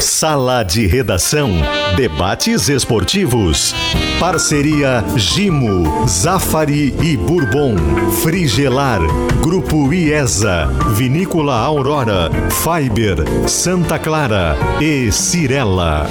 Sala de Redação. Debates esportivos. Parceria Gimo, Zafari e Bourbon. Frigelar. Grupo IESA. Vinícola Aurora. Fiber. Santa Clara. E Cirela.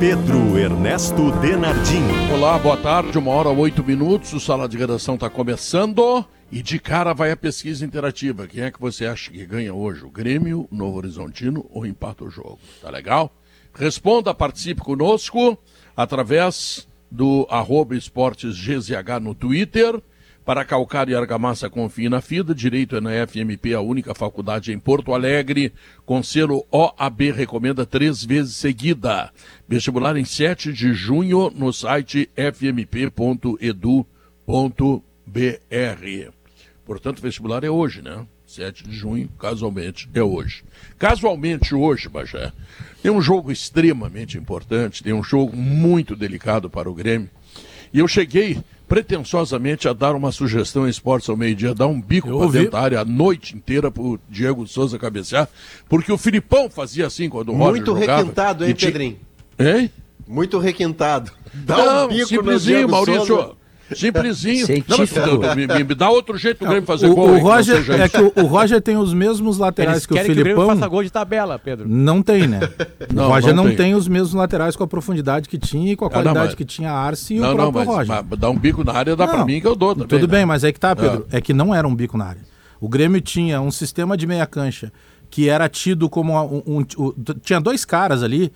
Pedro Ernesto Denardim. Olá, boa tarde, uma hora oito minutos. O Sala de Redação está começando. E de cara vai a pesquisa interativa. Quem é que você acha que ganha hoje? O Grêmio, Novo Horizontino ou empata o jogo? Tá legal? Responda, participe conosco através do arroba esportes GZH no Twitter. Para calcar e argamassa, confie na FIDA. Direito é na FMP, a única faculdade em Porto Alegre. Com selo OAB, recomenda três vezes seguida. Vestibular em 7 de junho no site fmp.edu.br. Portanto, vestibular é hoje, né? 7 de junho, casualmente, é hoje. Casualmente hoje, Bajé, tem um jogo extremamente importante, tem um jogo muito delicado para o Grêmio. E eu cheguei pretensiosamente a dar uma sugestão em esportes ao meio-dia, dar um bico para dentro da área a noite inteira pro Diego Souza cabecear, porque o Filipão fazia assim quando o Roger Muito jogava. requintado, hein, E ti- Pedrinho? Hein? Muito requintado. Dá Não, um bico no simplesinho, Diego Maurício. Souza. Simplesinho. Científico. Não, mas, me, me- dá outro jeito do Grêmio fazer o, gol. o não Roger, seja é que o, o Roger tem os mesmos laterais Eles que o querem que o Grêmio Filipão. faça gol de tabela, Pedro. Não tem, né? O Não, Roger não não, tem. tem. os mesmos laterais com a profundidade que tinha e com a Ah, não, qualidade mas- que tinha a Arce e Não, o não, próprio mas, Roger. mas dá um bico na área, dá pra Não, mim que eu dou também. Tudo né? bem, mas é que tá, Pedro. É que não era um bico na área. O Grêmio tinha um sistema de meia cancha que era tido como um, um- um- tinha dois caras ali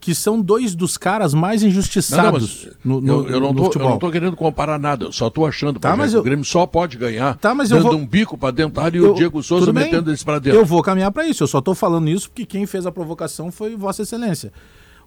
que são dois dos caras mais Não, não, injustiçados mas no, no- eu, eu não no tô, eu futebol. não tô querendo comparar nada, eu só tô achando Tá, mas que eu- o Grêmio só pode ganhar Tá, mas eu dando vou- um bico pra dentro e Eu- o Diego Souza metendo eles pra dentro. Eu vou caminhar para isso. Eu só tô falando isso porque quem fez a provocação foi Vossa Excelência.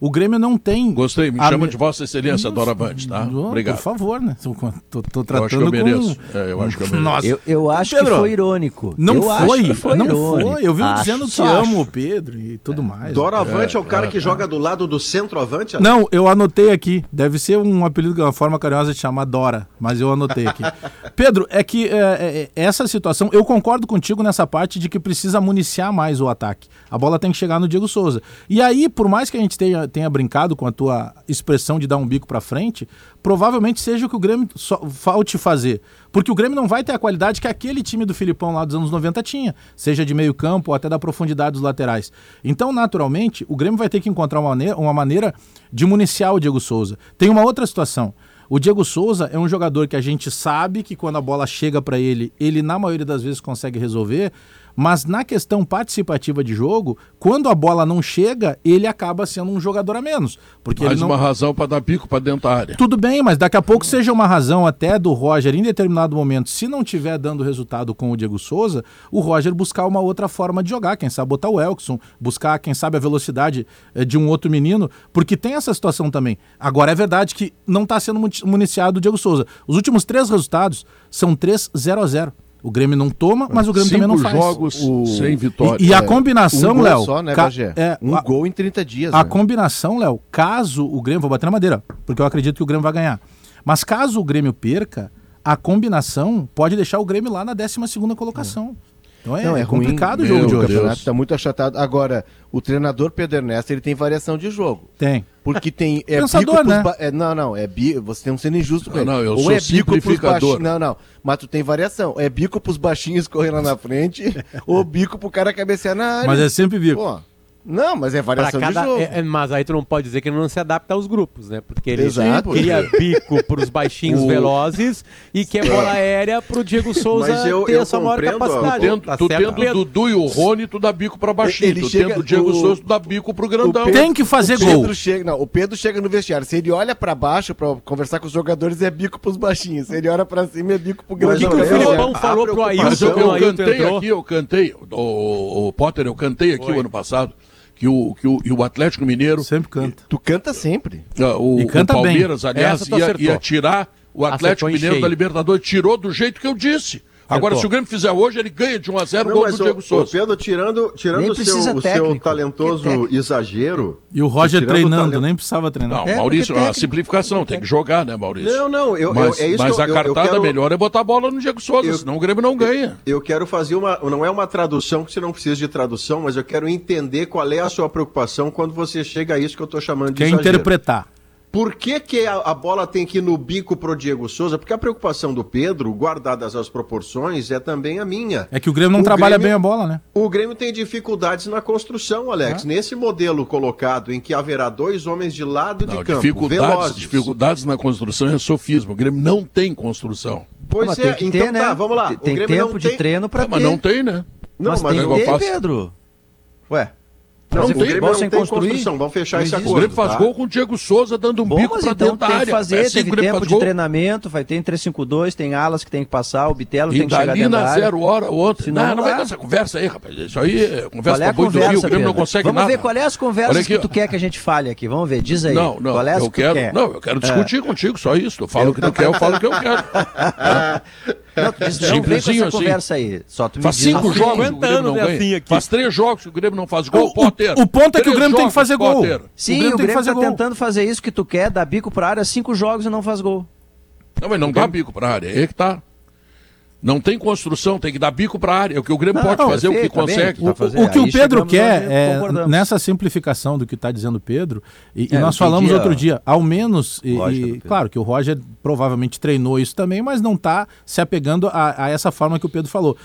O Grêmio não tem. Gostei, me a chama de Vossa Excelência, Doravante, tá? Obrigado. Por favor, né? Tô, tô, tô Eu tratando acho que eu mereço. com... É, eu acho que eu mereço. Nossa, Eu, eu acho Pedro, que foi irônico. não eu foi, foi não irônico. foi. Eu vi dizendo que só amo o Pedro e tudo mais. Doravante é, o cara é, que é. joga do lado do centroavante? Não, eu anotei aqui. Deve ser um apelido, uma forma carinhosa de chamar Dora, mas eu anotei aqui. Pedro, é que é, é, essa situação, eu concordo contigo nessa parte de que precisa municiar mais o ataque. A bola tem que chegar no Diego Souza. E aí, por mais que a gente tenha, tenha brincado com a tua expressão de dar um bico pra frente, provavelmente seja o que o Grêmio falte fazer. Porque o Grêmio não vai ter a qualidade que aquele time do Filipão lá dos anos 90 tinha, seja de meio campo ou até da profundidade dos laterais. Então, naturalmente, o Grêmio vai ter que encontrar uma maneira, uma maneira de municiar o Diego Souza. Tem uma outra situação. O Diego Souza é um jogador que a gente sabe que quando a bola chega para ele, ele na maioria das vezes consegue resolver, mas na questão participativa de jogo, quando a bola não chega, ele acaba sendo um jogador a menos, porque Mais não uma razão pra dar bico pra dentro da área. tudo bem, mas daqui a pouco seja uma razão até do Roger, em determinado momento, se não tiver dando resultado com o Diego Souza, o Roger buscar uma outra forma de jogar, quem sabe botar o Elkson, buscar, quem sabe, a velocidade eh, de um outro menino, porque tem essa situação também. Agora, é verdade que não está sendo muni- municiado o Diego Souza. Os últimos três resultados são 3 0 a 0 O Grêmio não toma, mas o Grêmio Cinco também não faz. jogos O- sem vitória. E, e a É, combinação, um Léo. só, né, ca- é, um a- gol em 30 dias. a né? combinação, Léo, caso o Grêmio, vou bater na madeira, porque eu acredito que o Grêmio vai ganhar. Mas caso o Grêmio perca, a combinação pode deixar o Grêmio lá na 12 segunda colocação. Então é, Não, é ruim. complicado o Meu jogo de O hoje. campeonato Deus. está muito achatado. Agora, o treinador Pedro Ernesto, ele tem variação de jogo. Tem. Porque tem. É Pensador, bico pros né? ba- é, não, não. É bi... Você tem um sendo injusto com Não, ele. não, eu Ou sou é bico pros baixinhos. Não, não. Mas tu tem variação. É bico pros baixinhos correndo lá na frente, ou bico pro cara cabecear na área. Mas é sempre bico. Pô, não, mas é Pra variação cada, de jogo. é- é, mas aí tu não pode dizer que ele não se adapta aos grupos, né? Porque ele Exato. cria bico pros baixinhos O- velozes e quer bola aérea pro Diego Souza Mas eu- ter eu essa maior compreendo, capacidade. Tu Tá tu tendo o? Dudu e o Rony, tu dá bico pra baixinho. Ele tu chega- tendo o Diego o- Souza, tu dá bico pro grandão. Pedro- Tem que fazer o Pedro gol. Chega, não, o Pedro chega no vestiário. Se ele olha pra baixo pra conversar com os jogadores, é bico pros baixinhos. Se ele olha pra cima, é bico pro O grande. que, que o Filipão a falou pro Mas Ailton eu, o cantei aqui, eu cantei, o, o Potter, eu cantei aqui o ano passado, que o, que o, e o Atlético Mineiro, Sempre canta. Tu canta sempre. ah, o, E canta o Palmeiras, aliás, Essa tu ia, ia tirar o Atlético Mineiro da Libertadores, tirou do jeito que eu disse. Agora, se o Grêmio fizer hoje, ele ganha de 1 a 0 o Não, gol do o, Diego o Souza. Pedro, tirando, tirando seu, o seu talentoso técnico. exagero. E o Roger treinando, talento- nem precisava treinar. Não, É, Maurício, técnico- simplificação, tem que jogar, né, Maurício? Não, não, eu, mas eu, é isso mas que eu, a cartada quero- melhor é botar a bola no Diego Souza, Eu- senão o Grêmio não ganha. Eu quero fazer uma. Não é uma tradução, que você não precisa de tradução, mas eu quero entender qual é a sua preocupação quando você chega a isso que eu estou chamando de Quer exagero. interpretar. Por que, que a, a bola tem que ir no bico pro Diego Souza? Porque a preocupação do Pedro, guardadas as proporções, é também a minha. É que o Grêmio não O trabalha Grêmio- bem a bola, né? O Grêmio tem dificuldades na construção, Alex. Nesse modelo colocado em que haverá dois homens de lado de Não, campo, dificuldades, velozes. dificuldades na construção é sofismo. O Grêmio não tem construção. Pois Mas é, tem que então ter, né? tá, vamos lá. Tem, O tem Grêmio tempo não de tem... treino pra Ah, mas ter. não tem, né? Não, mas, mas tem ter, faço- Pedro. Ué. Não, Fazer o Grêmio não sem tem construir? construção. Vamos fechar esse existe. O acordo. Grêmio faz tá? gol com o Diego Souza dando um Bom, bico mas pra então dentro da tem que fazer, É assim que teve Grêmio tempo faz de gol. treinamento, vai ter em 352, tem alas que tem que passar, o Bitelo tem E que chegar dentro da na área. zero hora, o outro. Senão Não, não vai com essa conversa aí, rapaz. Isso aí é conversa é pra boi do Rio. conversa, O Grêmio não consegue Vamos nada. ver qual é as conversas aqui, que tu quer que a gente fale aqui. Vamos ver, diz aí. Não, não, qual é as eu que quero, quer? não, eu quero discutir contigo, só isso. Tu fala o que tu quer, eu falo o que eu quero. Não, tu diz, não vem com Simplesinho essa assim. conversa aí. Só tu me Faz diz cinco o que- jogos que o 50 Grêmio não é ganha. assim. Faz três jogos que o Grêmio não faz gol, o- Potter. o ponto é que o Grêmio tem que jogos, fazer gol. Potter. Sim, O o Grêmio Grêmio, tem que fazer tá gol. tentando fazer isso que tu quer, dar bico pra área, cinco jogos e não faz gol. Não, mas não dá bico pra área, é aí que tá. Não tem construção, tem que dar bico pra área. É o que o Grêmio Não, pode fazer, o que tá consegue. tá O-. O que Aí o Pedro quer é, nessa simplificação do que está dizendo o Pedro, e, e É, nós eu falamos entendi outro dia, ao menos, e, e claro que o Roger provavelmente treinou isso também, mas não está se apegando a, a essa forma que o Pedro falou.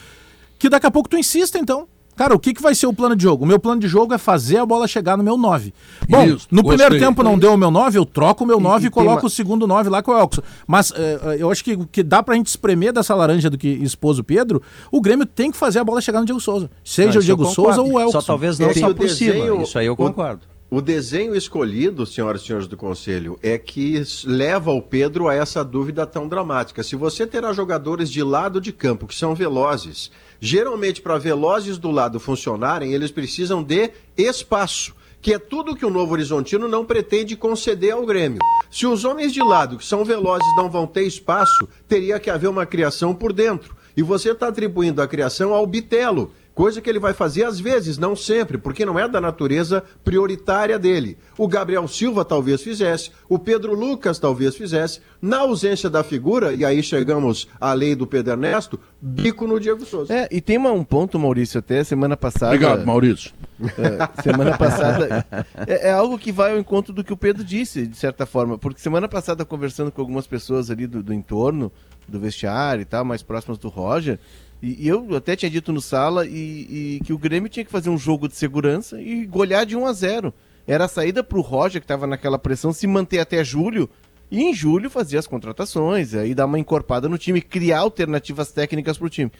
Que daqui a pouco tu insista, então. Cara, o que, que vai ser o plano de jogo? O meu plano de jogo é fazer a bola chegar no meu 9. Bom, Isso, no gostei. primeiro tempo não deu o meu 9, eu troco o meu 9 e, e coloco uma- o segundo 9 lá com o Elkson. Mas eh, eu acho que o que dá pra gente espremer dessa laranja do que expôs o Pedro, o Grêmio tem que fazer a bola chegar no Diego Souza. Seja Não, o Diego Souza ou o Elkson. Só talvez não só o por cima. desenho- Isso aí eu concordo. O desenho escolhido, senhoras e senhores do Conselho, é que leva o Pedro a essa dúvida tão dramática. Se você terá jogadores de lado de campo que são velozes, geralmente para velozes do lado funcionarem, eles precisam de espaço. Que é tudo que o Novo Horizontino não pretende conceder ao Grêmio. Se os homens de lado, que são velozes, não vão ter espaço, teria que haver uma criação por dentro. E você está atribuindo a criação ao Bitelo, Coisa que ele vai fazer às vezes, não sempre, porque não é da natureza prioritária dele. O Gabriel Silva talvez fizesse, o Pedro Lucas talvez fizesse. Na ausência da figura, e aí chegamos à lei do Pedro Ernesto, bico no Diego Souza. É, e tem uma- um ponto, Maurício, até semana passada. Obrigado, Maurício. É, semana passada. É, é algo que vai ao encontro do que o Pedro disse, de certa forma. Porque semana passada, conversando com algumas pessoas ali do, do entorno, do vestiário e tal, mais próximas do Roger. E, eu até tinha dito no sala e, e que o Grêmio tinha que fazer um jogo de segurança e golear de 1 a 0 Era a saída pro Roger, que estava naquela pressão, se manter até julho. E em julho fazer as contratações, aí dar uma encorpada no time, criar alternativas técnicas pro time.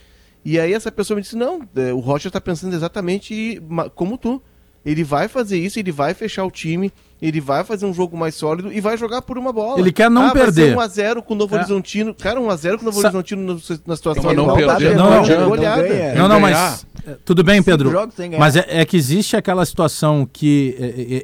E aí essa pessoa me disse, não, é, o Roger está pensando exatamente como tu. Ele vai fazer isso, ele vai fechar o time, ele vai fazer um jogo mais sólido e vai jogar por uma bola. Ele quer não ah, perder. Vai ser 1x0 com o Novo É. Horizontino. Cara, 1x0 com o Novo Sa- Horizontino no- na situação Não, mas não atual, tá perder, vendo? não É adianta. goleada. Não ganha. Não, não, ganhar. mas. é, Tudo bem, Pedro. jogos tem que ganhar. Mas é, é que existe aquela situação que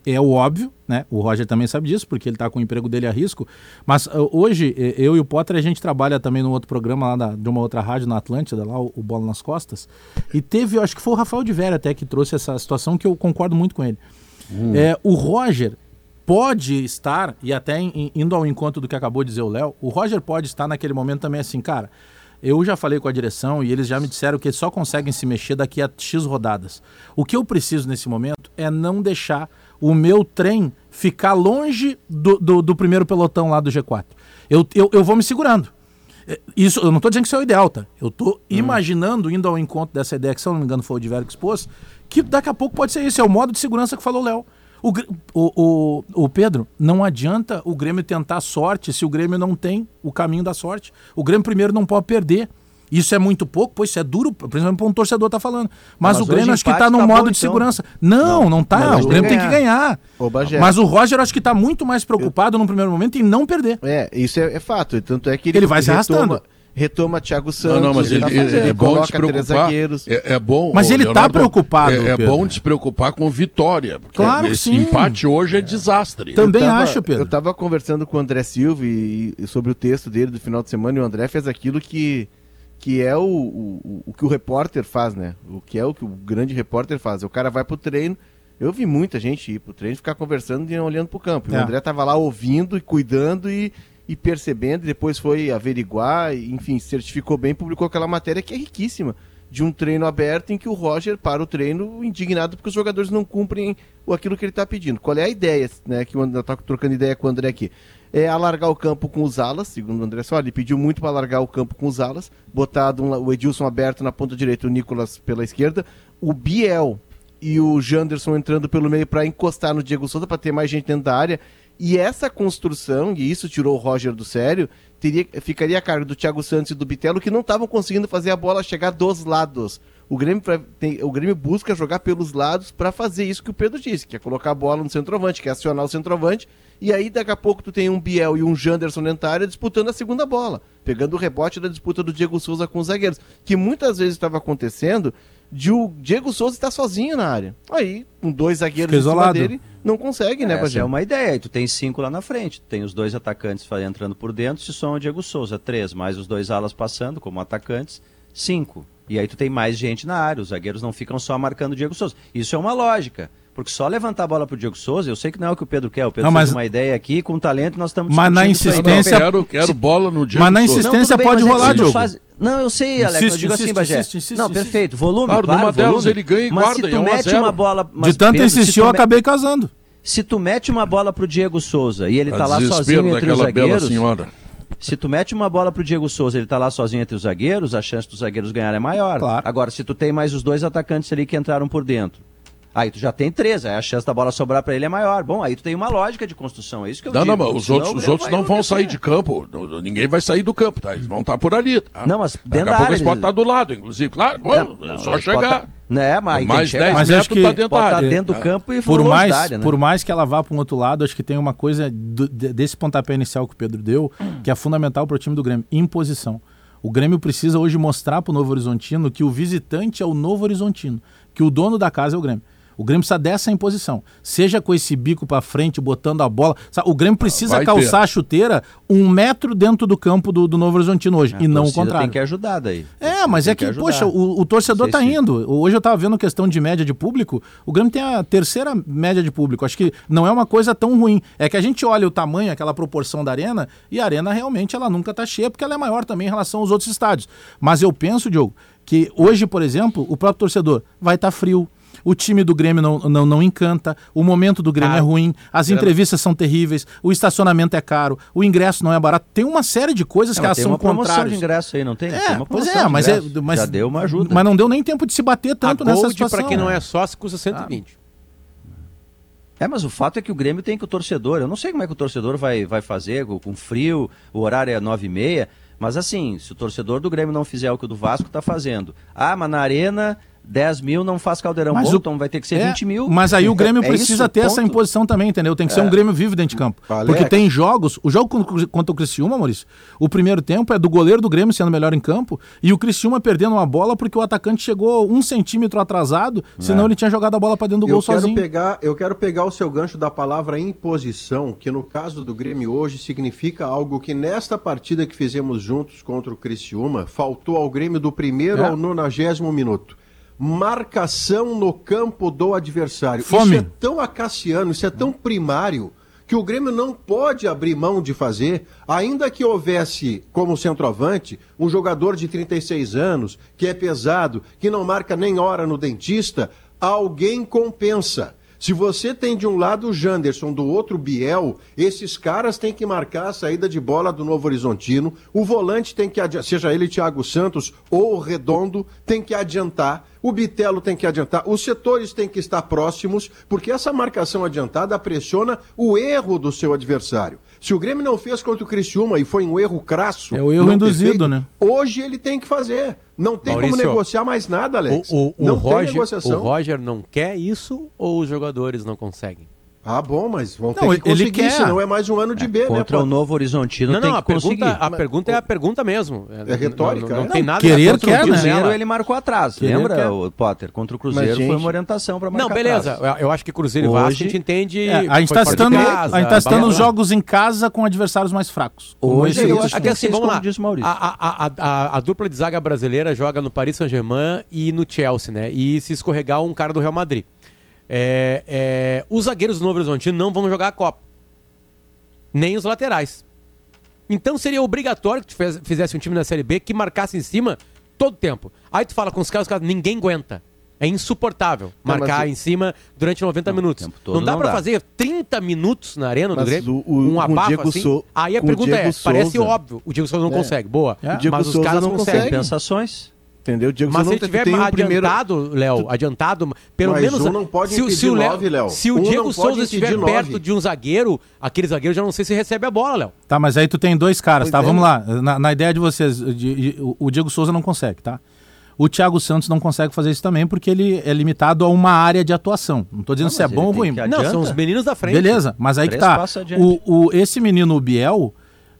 é, é- é o óbvio, né? O Roger também sabe disso, porque ele tá com o emprego dele a risco. Mas uh, hoje, eh, eu e o Potter, a gente trabalha também num outro programa lá da- de uma outra rádio na Atlântida, lá, o, o Bola nas Costas. E teve, eu acho que foi o Rafael de Vera até que trouxe essa situação que eu concordo muito com ele. É, o Roger pode estar, e até indo ao encontro do que acabou de dizer o Léo, o Roger pode estar naquele momento também assim, cara. Eu já falei com a direção e eles já me disseram que eles só conseguem se mexer daqui a X rodadas. O que eu preciso nesse momento é não deixar o meu trem ficar longe do, do, do primeiro pelotão lá do G4. Eu, eu, eu vou me segurando. É, Isso, eu não estou dizendo que isso é o ideal, tá? Eu estou imaginando, indo ao encontro dessa ideia, que se eu não me engano foi o de Vera que expôs, que daqui a pouco pode ser isso, é o modo de segurança que falou o Léo. O, o, o, o Pedro, não adianta o Grêmio tentar sorte se o Grêmio não tem o caminho da sorte. O Grêmio primeiro não pode perder. Isso é muito pouco, pois isso é duro, principalmente para um torcedor tá falando. Mas, Mas o Grêmio acho que está no tá modo bom, de então. segurança. Não, não, tá. Mas O Grêmio tem que ganhar. Ô. Mas o Roger acho que está muito mais preocupado no primeiro momento em não perder. É, isso é, é fato. Tanto é que Ele vai se retoma, arrastando. Retoma Thiago Santos. Não, não, mas ele, tá ele- fazendo, é bom. É, é bom. Mas ele tá Leonardo, preocupado, É, é bom de se preocupar com vitória. Claro, esse sim. empate hoje é desastre. Também Eu tava- acho, Pedro. Eu tava conversando com o André Silva e, e sobre o texto dele do final de semana e o André fez aquilo que, que é o, o, o que o repórter faz, né? O que é o que o grande repórter faz. O cara vai pro treino. Eu vi muita gente ir pro treino e ficar conversando e olhando pro campo. E É. o André tava lá ouvindo e cuidando e, e percebendo, depois foi averiguar, enfim, certificou bem, publicou aquela matéria que é riquíssima. De um treino aberto em que o Roger para o treino indignado porque os jogadores não cumprem aquilo que ele está pedindo. Qual é a ideia, né? Que o André tá trocando ideia com o André aqui. É alargar o campo com os alas, segundo o André só, ele pediu muito para alargar o campo com os alas, botado um o Edilson aberto na ponta direita, o Nicolas pela esquerda, o Biel e o Janderson entrando pelo meio para encostar no Diego Souza para ter mais gente dentro da área. E essa construção, e isso tirou o Roger do sério, teria, ficaria a cargo do Thiago Santos e do Bitelo, que não estavam conseguindo fazer a bola chegar dos lados. O Grêmio, pra- tem- o Grêmio busca jogar pelos lados para fazer isso que o Pedro disse, que é colocar a bola no centroavante, que é acionar o centroavante, e aí daqui a pouco tu tem um Biel e um Janderson da área disputando a segunda bola, pegando o rebote da disputa do Diego Souza com os zagueiros, que muitas vezes estava acontecendo de o Diego Souza estar sozinho na área. Aí, com dois zagueiros Fica em cima isolado. dele, não consegue, né, Essa é uma ideia. Tu tem cinco lá na frente. Tu tem os dois atacantes entrando por dentro, se soma o Diego Souza. Três, mais os dois alas passando como atacantes. Cinco. E aí tu tem mais gente na área. Os zagueiros não ficam só marcando o Diego Souza. Isso é uma lógica. Porque só levantar a bola pro Diego Souza, eu sei que não é o que o Pedro quer. O Pedro Não, mas- fez uma ideia aqui, com talento, nós estamos Mas na. Não, insistência- quero, quero bola no dia Mas na insistência- bem, pode é rolar, Diogo. faz- Não, eu sei, Alex. Insiste, eu digo assim, insiste, Bagé. insiste, insiste, não, perfeito. Volume, Claro, claro, numa delas volume. ele ganha e mas guarda, se e tu é a mete uma bola... mas, de tanto Pedro, insistir, tu eu me- acabei casando. Se tu mete uma bola pro Diego Souza e ele Pra tá lá sozinho entre os daquela bela zagueiros... senhora. Se tu mete uma bola pro Diego Souza, ele tá lá sozinho entre os zagueiros, a chance dos zagueiros ganharem é maior. Claro. Agora, se tu tem mais os dois atacantes ali que entraram por dentro, aí tu já tem três, aí a chance da bola sobrar pra ele é maior. Bom, aí tu tem uma lógica de construção, é isso que eu Não, digo. não, mas os Senão outros, os outros não vão sair de campo. Não- Ninguém vai sair do campo, tá? Eles vão estar por ali. Tá? Não, mas Daqui dentro a da pouco área, eles podem estar do lado, inclusive. Claro, Não, é não, só chegar. botam- Né, mas Mais que chegar. 10 Mas acho que tá dentro área. dentro do campo e Por mais, da área, né? por mais que ela vá para um outro lado, acho que tem uma coisa do- de- desse pontapé inicial que o Pedro deu, que é fundamental para o time do Grêmio: imposição. O Grêmio precisa hoje mostrar para o Novo Horizontino que o visitante é o Novo Horizontino, que o dono da casa é o Grêmio. O Grêmio precisa dessa imposição. Seja com esse bico para frente, botando a bola. Sabe, O Grêmio precisa vai calçar ter. a chuteira um metro dentro do campo do, do Novo Horizontino hoje, A e não o contrário. tem que ajudar daí. É, mas Tem é que, ajudar. poxa, o, o torcedor Sei tá sim. indo. Hoje eu tava vendo questão de média de público, o Grêmio tem a terceira média de público. Acho que não é uma coisa tão ruim. É que a gente olha o tamanho, aquela proporção da arena, e a arena realmente ela nunca tá cheia, porque ela é maior também em relação aos outros estádios. Mas eu penso, Diogo, que hoje, por exemplo, o próprio torcedor vai estar frio. O time do Grêmio não, não, não encanta, o momento do Grêmio é ruim, as entrevistas são terríveis, o estacionamento é caro, o ingresso não é barato. Tem uma série de coisas É, que elas tem são uma promoção de contrárias. ingresso aí, não tem? Tem É, uma pois é, de mas, é, mas Já deu uma ajuda. Mas não deu nem tempo de se bater tanto a nessa Gold, situação. pra quem não né? é sócio, custa 120. É, mas o fato é que o Grêmio tem que o torcedor. Eu não sei como é que o torcedor vai, vai fazer com, frio, o horário é nove e meia. Mas assim, se o torcedor do Grêmio não fizer o que o do Vasco está fazendo. Ah, mas na arena 10 mil não faz caldeirão. Mas Bom, o- então vai ter que ser É, 20 mil. Mas aí o Grêmio É precisa isso, ter essa ponto. imposição também, entendeu? Tem que ser um Grêmio vivo dentro de campo. Alex. Porque tem jogos, o jogo contra o- Criciúma, Maurício, o primeiro tempo é do goleiro do Grêmio sendo melhor em campo e o Criciúma perdendo uma bola porque o atacante chegou um centímetro atrasado, senão ele tinha jogado a bola pra dentro do Eu gol quero, sozinho. pegar, eu quero pegar o seu gancho da palavra imposição, que no caso do Grêmio hoje significa algo que nesta partida que fizemos juntos contra o Criciúma, faltou ao Grêmio do primeiro É. ao nonagésimo minuto. Marcação no campo do adversário. Fome. Isso é tão acaciano, isso é tão primário, que o Grêmio não pode abrir mão de fazer, ainda que houvesse como centroavante um jogador de 36 anos, que é pesado, que não marca nem hora no dentista, alguém compensa. Se você tem de um lado o Janderson, do outro o Biel, esses caras têm que marcar a saída de bola do Novo Horizontino. O volante tem que seja ele Thiago Santos ou o Redondo, tem que adiantar. O Bitelo tem que adiantar. Os setores têm que estar próximos, porque essa marcação adiantada pressiona o erro do seu adversário. Se o Grêmio não fez contra o Criciúma e foi um erro crasso. É o erro induzido, feito, né? Hoje ele tem que fazer. Não tem como Maurício, negociar mais nada, Alex. O, o, o não tem Roger, negociação. o Roger não quer isso ou os jogadores não conseguem? Ah, bom, mas vão ter Não, que ele conseguir, quer. senão é mais um ano de B, né? Contra o? Novo Horizontino Não, tem não, que a pergunta, conseguir. a pergunta é a pergunta mesmo. É retórica, Não, não, é? não tem Não, nada querer contra o quer, né? Cruzeiro, Cruzeiro ele marcou atrás, Querer lembra, quer. o Potter? Contra o Cruzeiro Mas, gente, foi uma orientação para marcar Não, beleza. atrás. Eu, eu acho que Cruzeiro e Vasco a Hoje- gente entende. É, a gente está citando, casa, a gente tá citando os jogos em casa com adversários mais fracos. Hoje esse eu aí. acho Aqui assim, Vocês, vamos como lá. a dupla de zaga brasileira joga no Paris Saint-Germain e no Chelsea, né? E se escorregar um cara do Real Madrid. É, é, os zagueiros do Novo Horizontino não vão jogar a Copa. Nem os laterais. Então seria obrigatório que tu fez- fizesse um time na Série B que marcasse em cima todo tempo. Aí tu fala com os caras, os caras ninguém aguenta. É insuportável Não, marcar mas em cima durante 90 Não, minutos. Não dá dá. fazer 30 minutos na arena do Mas Grêmio? o- o- um abafo assim? Sou- Aí a pergunta é, Diego parece Souza. óbvio, o Diego Souza não É. consegue, boa. É. O Diego Mas os Souza caras não conseguem. consegue. Compensações. Entendeu? O Diego Mas se Souza ele tiver tem um primeiro... adiantado, Léo, adiantado, pelo Mas menos. um não pode se, o- se o Léo, nove, Léo. se o Um Diego Souza estiver nove. perto de um zagueiro, aquele zagueiro já não sei se recebe a bola, Léo. Tá, mas aí tu tem dois caras, Pois tá? é. Vamos lá. Na, na ideia de vocês, de- de- o- Diego Souza não consegue, tá? O Thiago Santos não consegue fazer isso também porque ele é limitado a uma área de atuação. Não tô dizendo Não, se é mas bom ou ruim. que Não, são os meninos da frente. Beleza, mas aí que Três tá. passos adiante. O, o, esse menino, o Biel,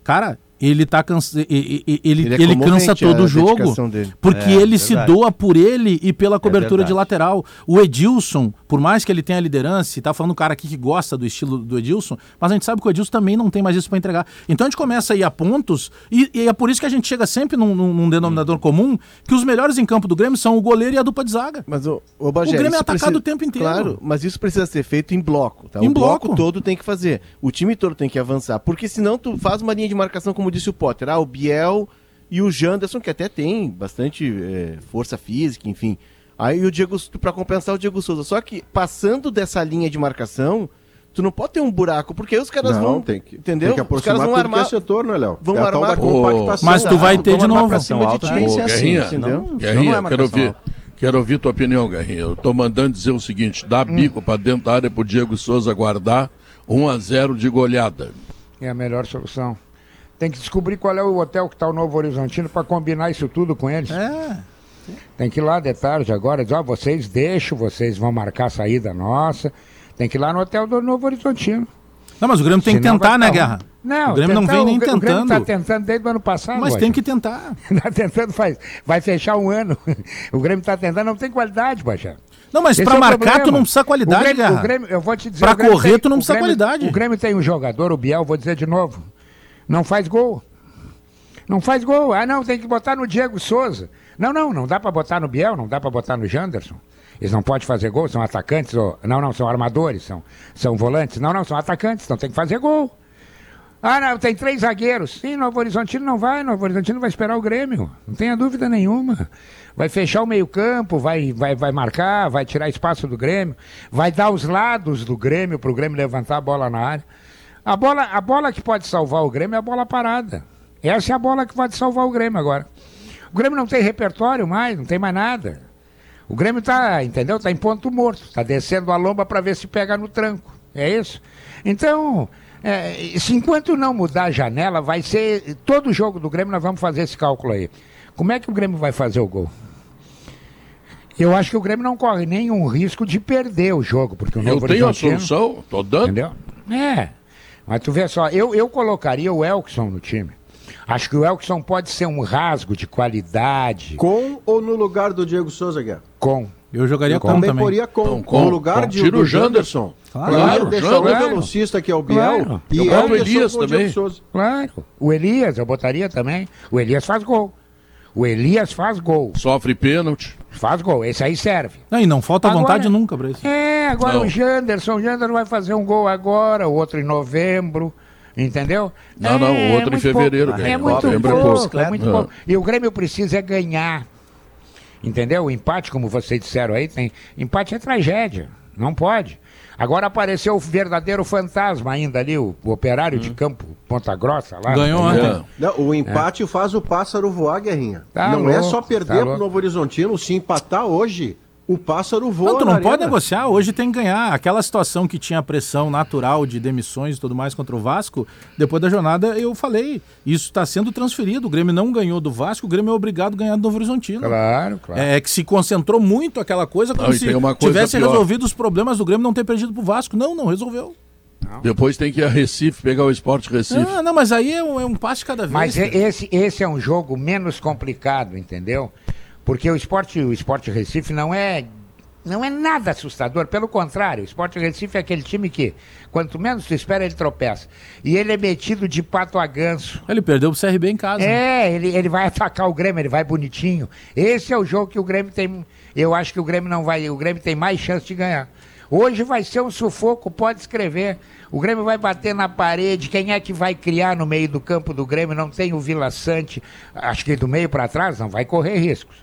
cara, ele tá cansa, e- e- e- ele, Ele é ele cansa comovente todo a o jogo porque É, ele se verdade. doa por ele e pela cobertura de lateral. O Edilson, por mais que ele tenha liderança, e tá falando um cara aqui que gosta do estilo do Edilson, mas a gente sabe que o Edilson também não tem mais isso pra entregar. Então a gente começa a ir a pontos e, e é por isso que a gente chega sempre num, num- denominador comum que os melhores em campo do Grêmio são o goleiro e a dupla de zaga. Mas o, o, Bagé, O Grêmio é atacado o tempo inteiro. Claro, mas isso precisa ser feito em bloco. Tá? Em o bloco. bloco. todo tem que fazer. O time todo tem que avançar. Porque senão tu faz uma linha de marcação, como disse o Potter. Ah, o Biel e o Janderson, que até tem bastante é, força física, enfim. Aí o Diego, para compensar o Diego Souza. Só que passando dessa linha de marcação, tu não pode ter um buraco, porque aí os caras Não, vão. tem que, entendeu? tem que os caras vão armar. é setor, né, Léo? vão é armar- compactação. Mas tu vai ter de novo. pra cima de ti, Ô, assim, senão- Guerrinha, não é quero ouvir, alta. quero ouvir tua opinião, Guerrinha. Eu tô mandando dizer o seguinte: dá bico pra dentro da área pro Diego Souza guardar 1 a 0 de goleada. É a melhor solução. Tem que descobrir qual é o hotel que está o Novo Horizontino para combinar isso tudo com eles. É. Tem que ir lá de tarde agora, dizer, ó, vocês deixam, vocês vão marcar a saída nossa. Tem que ir lá no hotel do Novo Horizontino. Não, mas o Grêmio tem que Senão tentar, vai né, Guerra? Não, o Grêmio não tentar, vem nem o Grêmio tentando. está tentando desde o ano passado. Mas tem que tentar. Está tentando, faz, vai fechar um ano. O Grêmio está tentando, não tem qualidade, Bajé. Não, mas pra é marcar problema. tu não precisa qualidade, o Grêmio, Guerra. o Grêmio, eu vou te dizer, Grêmio correr, tu não precisa qualidade. O Grêmio tem um jogador, o Biel, vou dizer de novo. Não faz gol. Não faz gol. Ah, não, tem que botar no Diego Souza. Não, não, não dá pra botar no Biel, não dá pra botar no Janderson. Eles não podem fazer gol, são atacantes. Ou... Não, não, são armadores, são, são volantes. Não, não, são atacantes, então tem que fazer gol. Ah, não, tem três zagueiros. Sim, Novo Horizontino não vai, Novo Horizontino vai esperar o Grêmio. Não tenha dúvida nenhuma. Vai fechar o meio-campo, vai, vai, vai marcar, vai tirar espaço do Grêmio, vai dar os lados do Grêmio para o Grêmio levantar a bola na área. A bola, a bola que pode salvar o Grêmio é a bola parada. Essa é a bola que pode salvar o Grêmio agora. O Grêmio não tem repertório mais, não tem mais nada. O Grêmio tá, entendeu? Tá em ponto morto. Tá descendo a lomba para ver se pega no tranco. É isso? Então, é, se enquanto não mudar a janela, vai ser. Todo jogo do Grêmio nós vamos fazer esse cálculo aí. Como é que o Grêmio vai fazer o gol? Eu acho que o Grêmio não corre nenhum risco de perder o jogo, porque o Eu Novo tenho a solução, tô dando. Entendeu? É. Mas tu vê só, eu, eu colocaria o Elkson no time. Acho que o Elkson pode ser um rasgo de qualidade Com ou no lugar do Diego Souza, Guerra? com. Eu jogaria com Também também. poria com. Então, com, no lugar com. de, Tira o Janderson. Claro, Claro, deixar o Janderson. velocista que é o Biel Claro. e Eu o Elias o também. Souza. Claro. O Elias, eu botaria também. O Elias faz gol. O Elias faz gol. Sofre pênalti. Faz gol. Esse aí serve. Não, e não falta Agora- vontade nunca pra isso. É, agora Não. o Janderson. O Janderson vai fazer um gol agora, o outro em novembro. Entendeu? Não, não, o outro em muito fevereiro, pouco. ganha. É muito Novembro é pouco, pouco. é muito Não. pouco. E o Grêmio precisa é ganhar. Entendeu? O empate, como vocês disseram aí, tem. Empate é tragédia. Não pode. Agora apareceu o verdadeiro fantasma ainda ali, o, o operário de campo Ponta Grossa lá. Ganhou ontem. Não, o empate faz o pássaro voar, Guerrinha. Tá não é louco, só tá perder pro louco. Novo Horizontino, se empatar hoje, O pássaro voa Não, tu na não pode arena. negociar, hoje tem que ganhar. Aquela situação que tinha pressão natural de demissões e tudo mais contra o Vasco, depois da jornada eu falei, isso está sendo transferido. O Grêmio não ganhou do Vasco, o Grêmio é obrigado a ganhar do Novo Horizontino. Claro, claro. É que se concentrou muito aquela coisa como Não, se coisa tivesse pior. resolvido os problemas do Grêmio não ter perdido pro Vasco. Não, não resolveu. Depois tem que ir a Recife pegar o Esporte Recife. Ah, não, mas aí é um, é um passo cada vez. Mas esse, esse é um jogo menos complicado, entendeu? Porque o esporte, o esporte Recife não é, não é nada assustador. Pelo contrário, o esporte Recife é aquele time que, quanto menos tu espera, ele tropeça. E ele é metido de pato a ganso. Ele perdeu pro CRB em casa. né? É, ele, ele vai atacar o Grêmio, ele vai bonitinho. Esse é o jogo que o Grêmio tem. Eu acho que o Grêmio não vai. O Grêmio tem mais chance de ganhar. Hoje vai ser um sufoco, pode escrever. O Grêmio vai bater na parede. Quem é que vai criar no meio do campo do Grêmio? Não tem o Vila Sante. Acho que do meio para trás não vai correr riscos.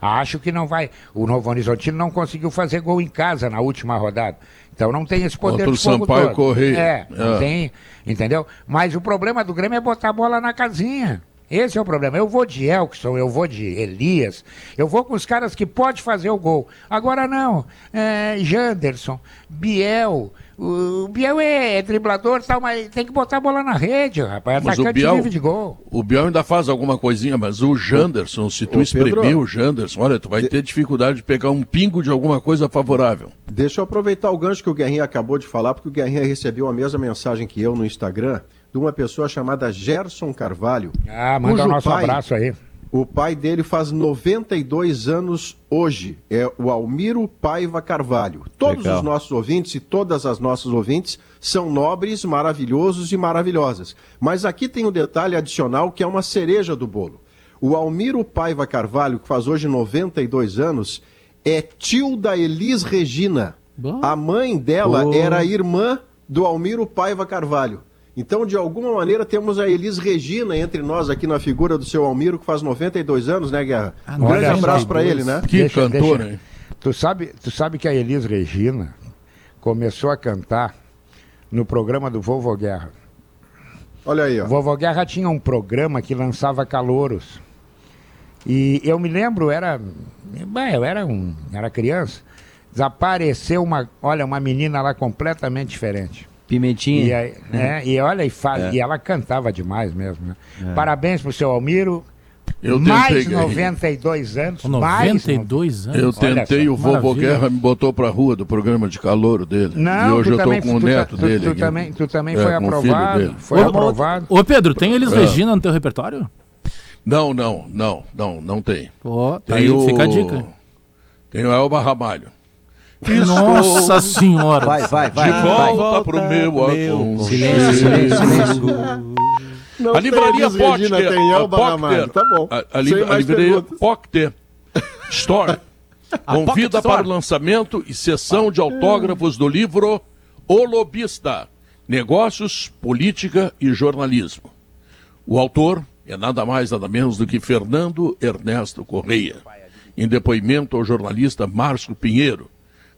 Acho que não vai. O Novo Horizontino não conseguiu fazer gol em casa na última rodada. Então não tem esse poder Contra o de fogo Sampaio todo. Corrêa. É, não É. tem, entendeu? Mas o problema do Grêmio é botar a bola na casinha. Esse é o problema. Eu vou de Elkson, eu vou de Elias, eu vou com os caras que pode fazer o gol. Agora não. É, Janderson, Biel. O Biel é, é driblador e tal, mas tem que botar a bola na rede, rapaz. Mas o Atacante Biel, vive de gol. o Biel ainda faz alguma coisinha, mas o Janderson, se tu Ô, espremer Pedro. o Janderson, olha, tu vai ter dificuldade de pegar um pingo de alguma coisa favorável. Deixa eu aproveitar o gancho que o Guerrinha acabou de falar, porque o Guerrinha recebeu a mesma mensagem que eu no Instagram de uma pessoa chamada Gerson Carvalho. Ah, manda o nosso pai- abraço aí. O pai dele faz 92 anos hoje. É o Almiro Paiva Carvalho. Todos Legal. os nossos ouvintes e todas as nossas ouvintes são nobres, maravilhosos e maravilhosas. Mas aqui tem um detalhe adicional que é uma cereja do bolo. O Almiro Paiva Carvalho, que faz hoje 92 anos, é tio da Elis Regina. Bom. A mãe dela Oh. era irmã do Almiro Paiva Carvalho. Então, de alguma maneira, temos a Elis Regina entre nós aqui na figura do seu Almiro, que faz 92 anos, né, Guerra? Ah, um grande olha abraço para ele, né? Que Deixa- cantor, deixa- hein? Tu sabe, tu sabe que a Elis Regina começou a cantar no programa do Vovô Guerra. Olha aí, ó. Vovô Guerra tinha um programa que lançava calouros. E eu me lembro, era. bem, Eu era um. Era criança. Desapareceu uma. Olha, uma menina lá completamente diferente. Pimentinha. E, aí, né, e olha, e, fa- e ela cantava demais mesmo. Né? Parabéns pro seu Almiro. Eu tentei, mais Guerrinha. 92 anos. mais 92 anos. Eu tentei, o Vovô maravilha. Guerra me botou pra rua do programa de calouro dele. Não, e hoje tu eu tô também, com o tu, neto tu, dele. tu, aqui. também, tu também É, foi aprovado. dele. Foi Ô, aprovado. Ô, Pedro, tem eles É. Regina no teu repertório? Não, não, não, não, não tem. Pô, tá Tem aí, o... fica a dica. Tem o Elba Ramalho. Nossa senhora. Vai, vai, vai. De vai. volta pro meu aconchego. Silêncio, silêncio, silêncio. Não A livraria Potter. tem a Elba Potter. Tá bom. A, a, li- a livraria. Potter Store convida Store. para o lançamento e sessão de autógrafos do livro O Lobista: Negócios, Política e Jornalismo. O autor é nada mais, nada menos do que Fernando Ernesto Correia. Em depoimento ao jornalista Márcio Pinheiro.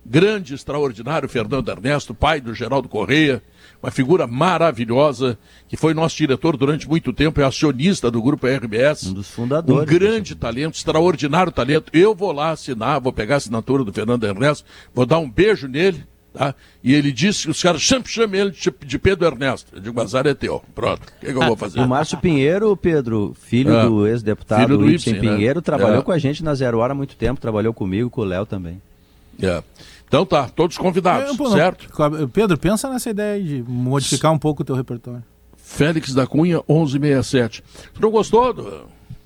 Grande, extraordinário Fernando Ernesto, pai do Geraldo Correia, uma figura maravilhosa, que foi nosso diretor durante muito tempo, é acionista do grupo RBS. Um dos fundadores. Um grande talento, extraordinário talento. Eu vou lá assinar, vou pegar a assinatura do Fernando Ernesto, vou dar um beijo nele, tá? E ele disse que os caras sempre chamam ele de, Pedro Ernesto. Eu digo, mas é teu. Pronto, o que, que eu vou fazer? O Márcio Pinheiro, Pedro, filho É. do ex-deputado Ibsen Ibsen, né? Pinheiro, trabalhou É. com a gente na Zero Hora há muito tempo, trabalhou comigo, com o Léo também. É. Então tá, todos convidados, É, pô, não. certo? Pedro, pensa nessa ideia de modificar um pouco o teu repertório. Félix da Cunha, 1167. Tu não gostou do-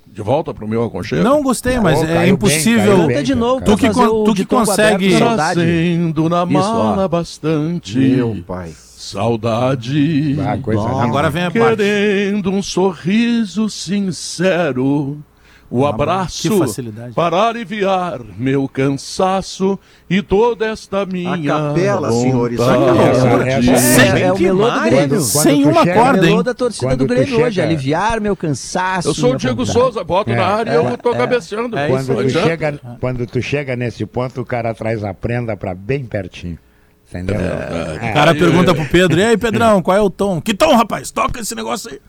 de volta pro meu aconchego? Não gostei, mas Ô, é bem, impossível. Canta bem, de novo. Tu que con- o tu que consegue-. Trazendo na Isso, mala ó. bastante Meu pai. saudade. Ah, coisa. Agora vem a parte. Querendo um sorriso sincero, o abraço para aliviar meu cansaço e toda esta minha capela, senhores, a capela. Essa- essa- É, é o melô do Grêmio. Quando- Sem uma chega- corda, o melô hein? da torcida Quando do Grêmio hoje, chega- aliviar meu cansaço. Eu sou o Diego vontade. Souza, bota na É, área e é, eu tô cabeceando. é Quando Não tu, chega, quando tu chega nesse ponto, o cara traz a prenda pra bem pertinho. Entendeu? O É. cara pergunta é. pro Pedro, e aí, Pedrão, qual é o tom? Que tom, rapaz? Toca esse negócio aí.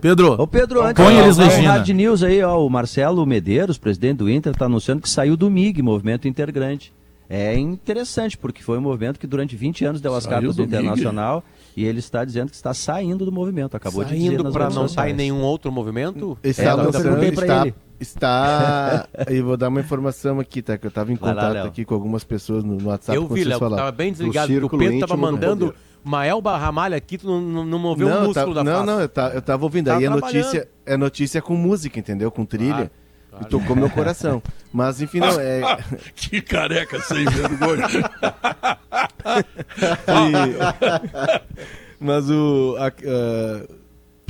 Pedro, Ô Pedro, antes põe eles, Regina. Hard News aí, ó, o Marcelo Medeiros, presidente do Inter, está anunciando que saiu do MIG, Movimento Intergrande. É interessante, porque foi um movimento que durante 20 anos deu as Saiu cartas do do MIG? Internacional e ele está dizendo que está saindo do movimento. Acabou de dizer Saindo para não estar em sociais. nenhum outro movimento? Está É, eu lançando, está, ele. está. Eu vou dar uma informação aqui, tá? Que eu estava em Vai lá, contato Léo. aqui com algumas pessoas no, no WhatsApp. eu vi, Léo, falaram. tava bem desligado, o Pedro tava íntimo do mandando poder. Mael Barramalha aqui, tu não, não, não moveu o Não, músculo tá, da não, face. não, eu, tá, eu tava ouvindo. Tá Aí é notícia, é notícia com música, entendeu? Com trilha. Claro, E tocou meu coração. Mas enfim, não, é. Que careca sem vergonha. Mas o. a- ah,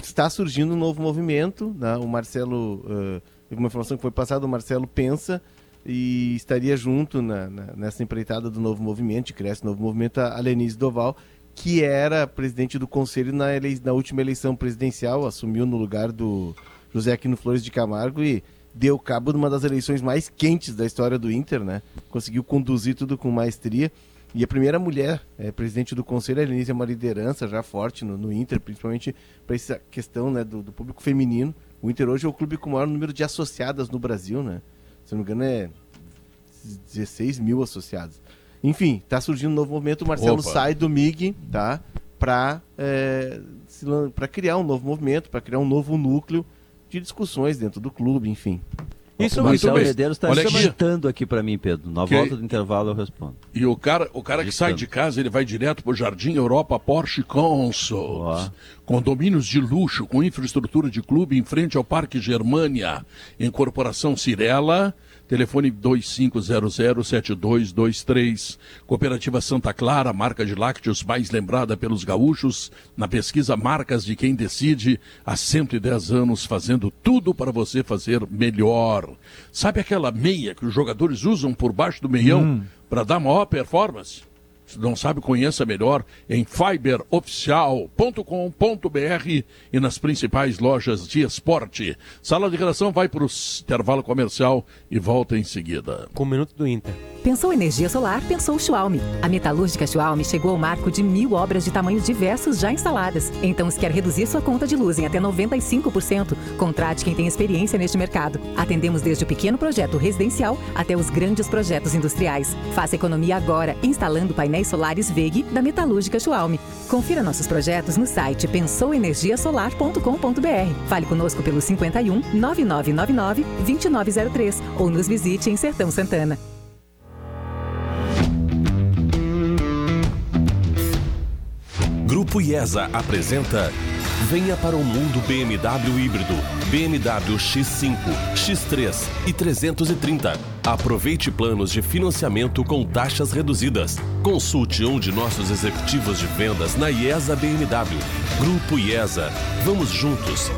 está surgindo um novo movimento. Né? O Marcelo. ah, uma informação que foi passada, o Marcelo pensa e estaria junto na- na- nessa empreitada do novo movimento, de cresce novo movimento, a Lenise Doval, que era presidente do conselho na, elei- na última eleição presidencial, assumiu no lugar do José Aquino Flores de Camargo e deu cabo de uma das eleições mais quentes da história do Inter, né? Conseguiu conduzir tudo com maestria. E a primeira mulher é, presidente do conselho, a Lenise, é uma liderança já forte no, no Inter, principalmente para essa questão né, do, do público feminino. O Inter hoje é o clube com o maior número de associadas no Brasil, né? Se não me engano, é 16 mil associados. Enfim, tá surgindo um novo movimento. O Marcelo Opa. sai do MIG, tá? Para para criar um novo movimento, para criar um novo núcleo de discussões dentro do clube, enfim. Isso O muito Marcelo. Medeiros está Olha aqui. para mim, Pedro. Na Que- volta do intervalo eu respondo. E o cara, o cara que sai de casa, ele vai direto pro Jardim Europa Porsche Consult. Condomínios de luxo com infraestrutura de clube em frente ao Parque Germânia. Incorporação Cirela. Telefone 25007223. Cooperativa Santa Clara, marca de lácteos mais lembrada pelos gaúchos. Na pesquisa Marcas de Quem Decide, há 110 anos fazendo tudo para você fazer melhor. Sabe aquela meia que os jogadores usam por baixo do meião para dar maior performance? Se não sabe, conheça melhor em fiberoficial.com.br e nas principais lojas de esporte. Sala de redação vai para o intervalo comercial e volta em seguida. Com o minuto do Inter. Pensou energia solar? Pensou Schwalm. A metalúrgica Schwalm chegou ao marco de mil obras de tamanhos diversos já instaladas. Então, se quer reduzir sua conta de luz em até 95%, contrate quem tem experiência neste mercado. Atendemos desde o pequeno projeto residencial até os grandes projetos industriais. Faça economia agora, instalando painéis solares VEG da metalúrgica Schwalm. Confira nossos projetos no site pensouenergiasolar.com.br. Fale conosco pelo 51 9999 2903 ou nos visite em Sertão Santana. Grupo IESA apresenta Venha para o mundo BMW híbrido. BMW X5, X3 e 330. Aproveite planos de financiamento com taxas reduzidas. Consulte um de nossos executivos de vendas na IESA BMW. Grupo IESA. Vamos juntos.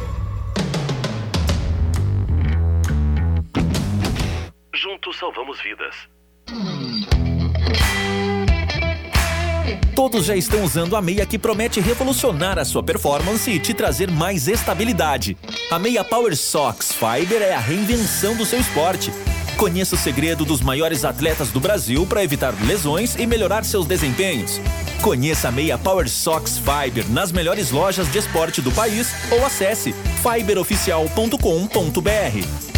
Juntos salvamos vidas. Todos já estão usando a meia que promete revolucionar a sua performance e te trazer mais estabilidade. A meia Power Sox Fiber é a reinvenção do seu esporte. Conheça o segredo dos maiores atletas do Brasil para evitar lesões e melhorar seus desempenhos. Conheça a meia Power Sox Fiber nas melhores lojas de esporte do país ou acesse fiberoficial.com.br.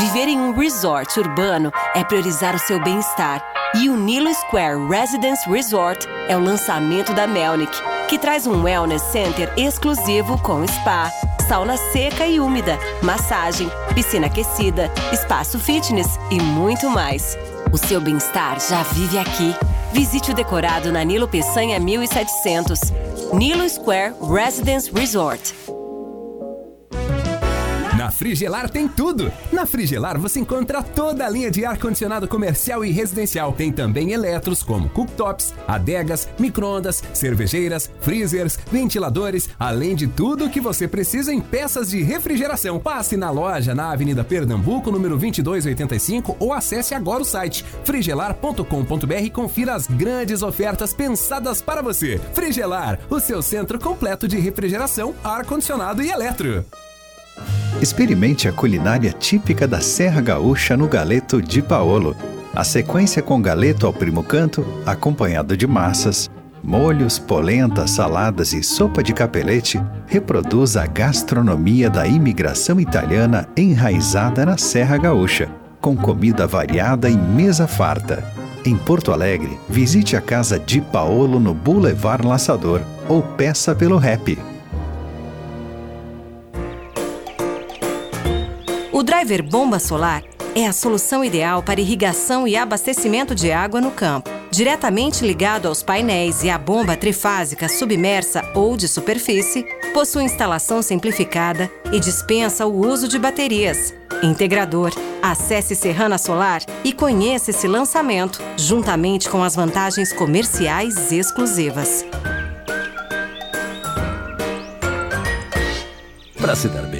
Viver em um resort urbano é priorizar o seu bem-estar. E o Nilo Square Residence Resort é o lançamento da Melnick, que traz um wellness center exclusivo com spa, sauna seca e úmida, massagem, piscina aquecida, espaço fitness e muito mais. O seu bem-estar já vive aqui. Visite o decorado na Nilo Peçanha 1700. Nilo Square Residence Resort. Na Frigelar tem tudo. Na Frigelar você encontra toda a linha de ar-condicionado comercial e residencial. Tem também eletros como cooktops, adegas, micro-ondas, cervejeiras, freezers, ventiladores, além de tudo o que você precisa em peças de refrigeração. Passe na loja na Avenida Pernambuco, número 2285 ou acesse agora o site frigelar.com.br e confira as grandes ofertas pensadas para você. Frigelar, o seu centro completo de refrigeração, ar-condicionado e eletro. Experimente a culinária típica da Serra Gaúcha no Galeto de Paolo. A sequência com galeto ao primo canto, acompanhado de massas, molhos, polenta, saladas e sopa de capelete, reproduz a gastronomia da imigração italiana enraizada na Serra Gaúcha, com comida variada e mesa farta. Em Porto Alegre, visite a casa de Paolo no Boulevard Laçador ou peça pelo rap. O driver bomba solar é a solução ideal para irrigação e abastecimento de água no campo. Diretamente ligado aos painéis e à bomba trifásica submersa ou de superfície, possui instalação simplificada e dispensa o uso de baterias. Integrador. Acesse Serrana Solar e conheça esse lançamento, juntamente com as vantagens comerciais exclusivas. Para se dar bem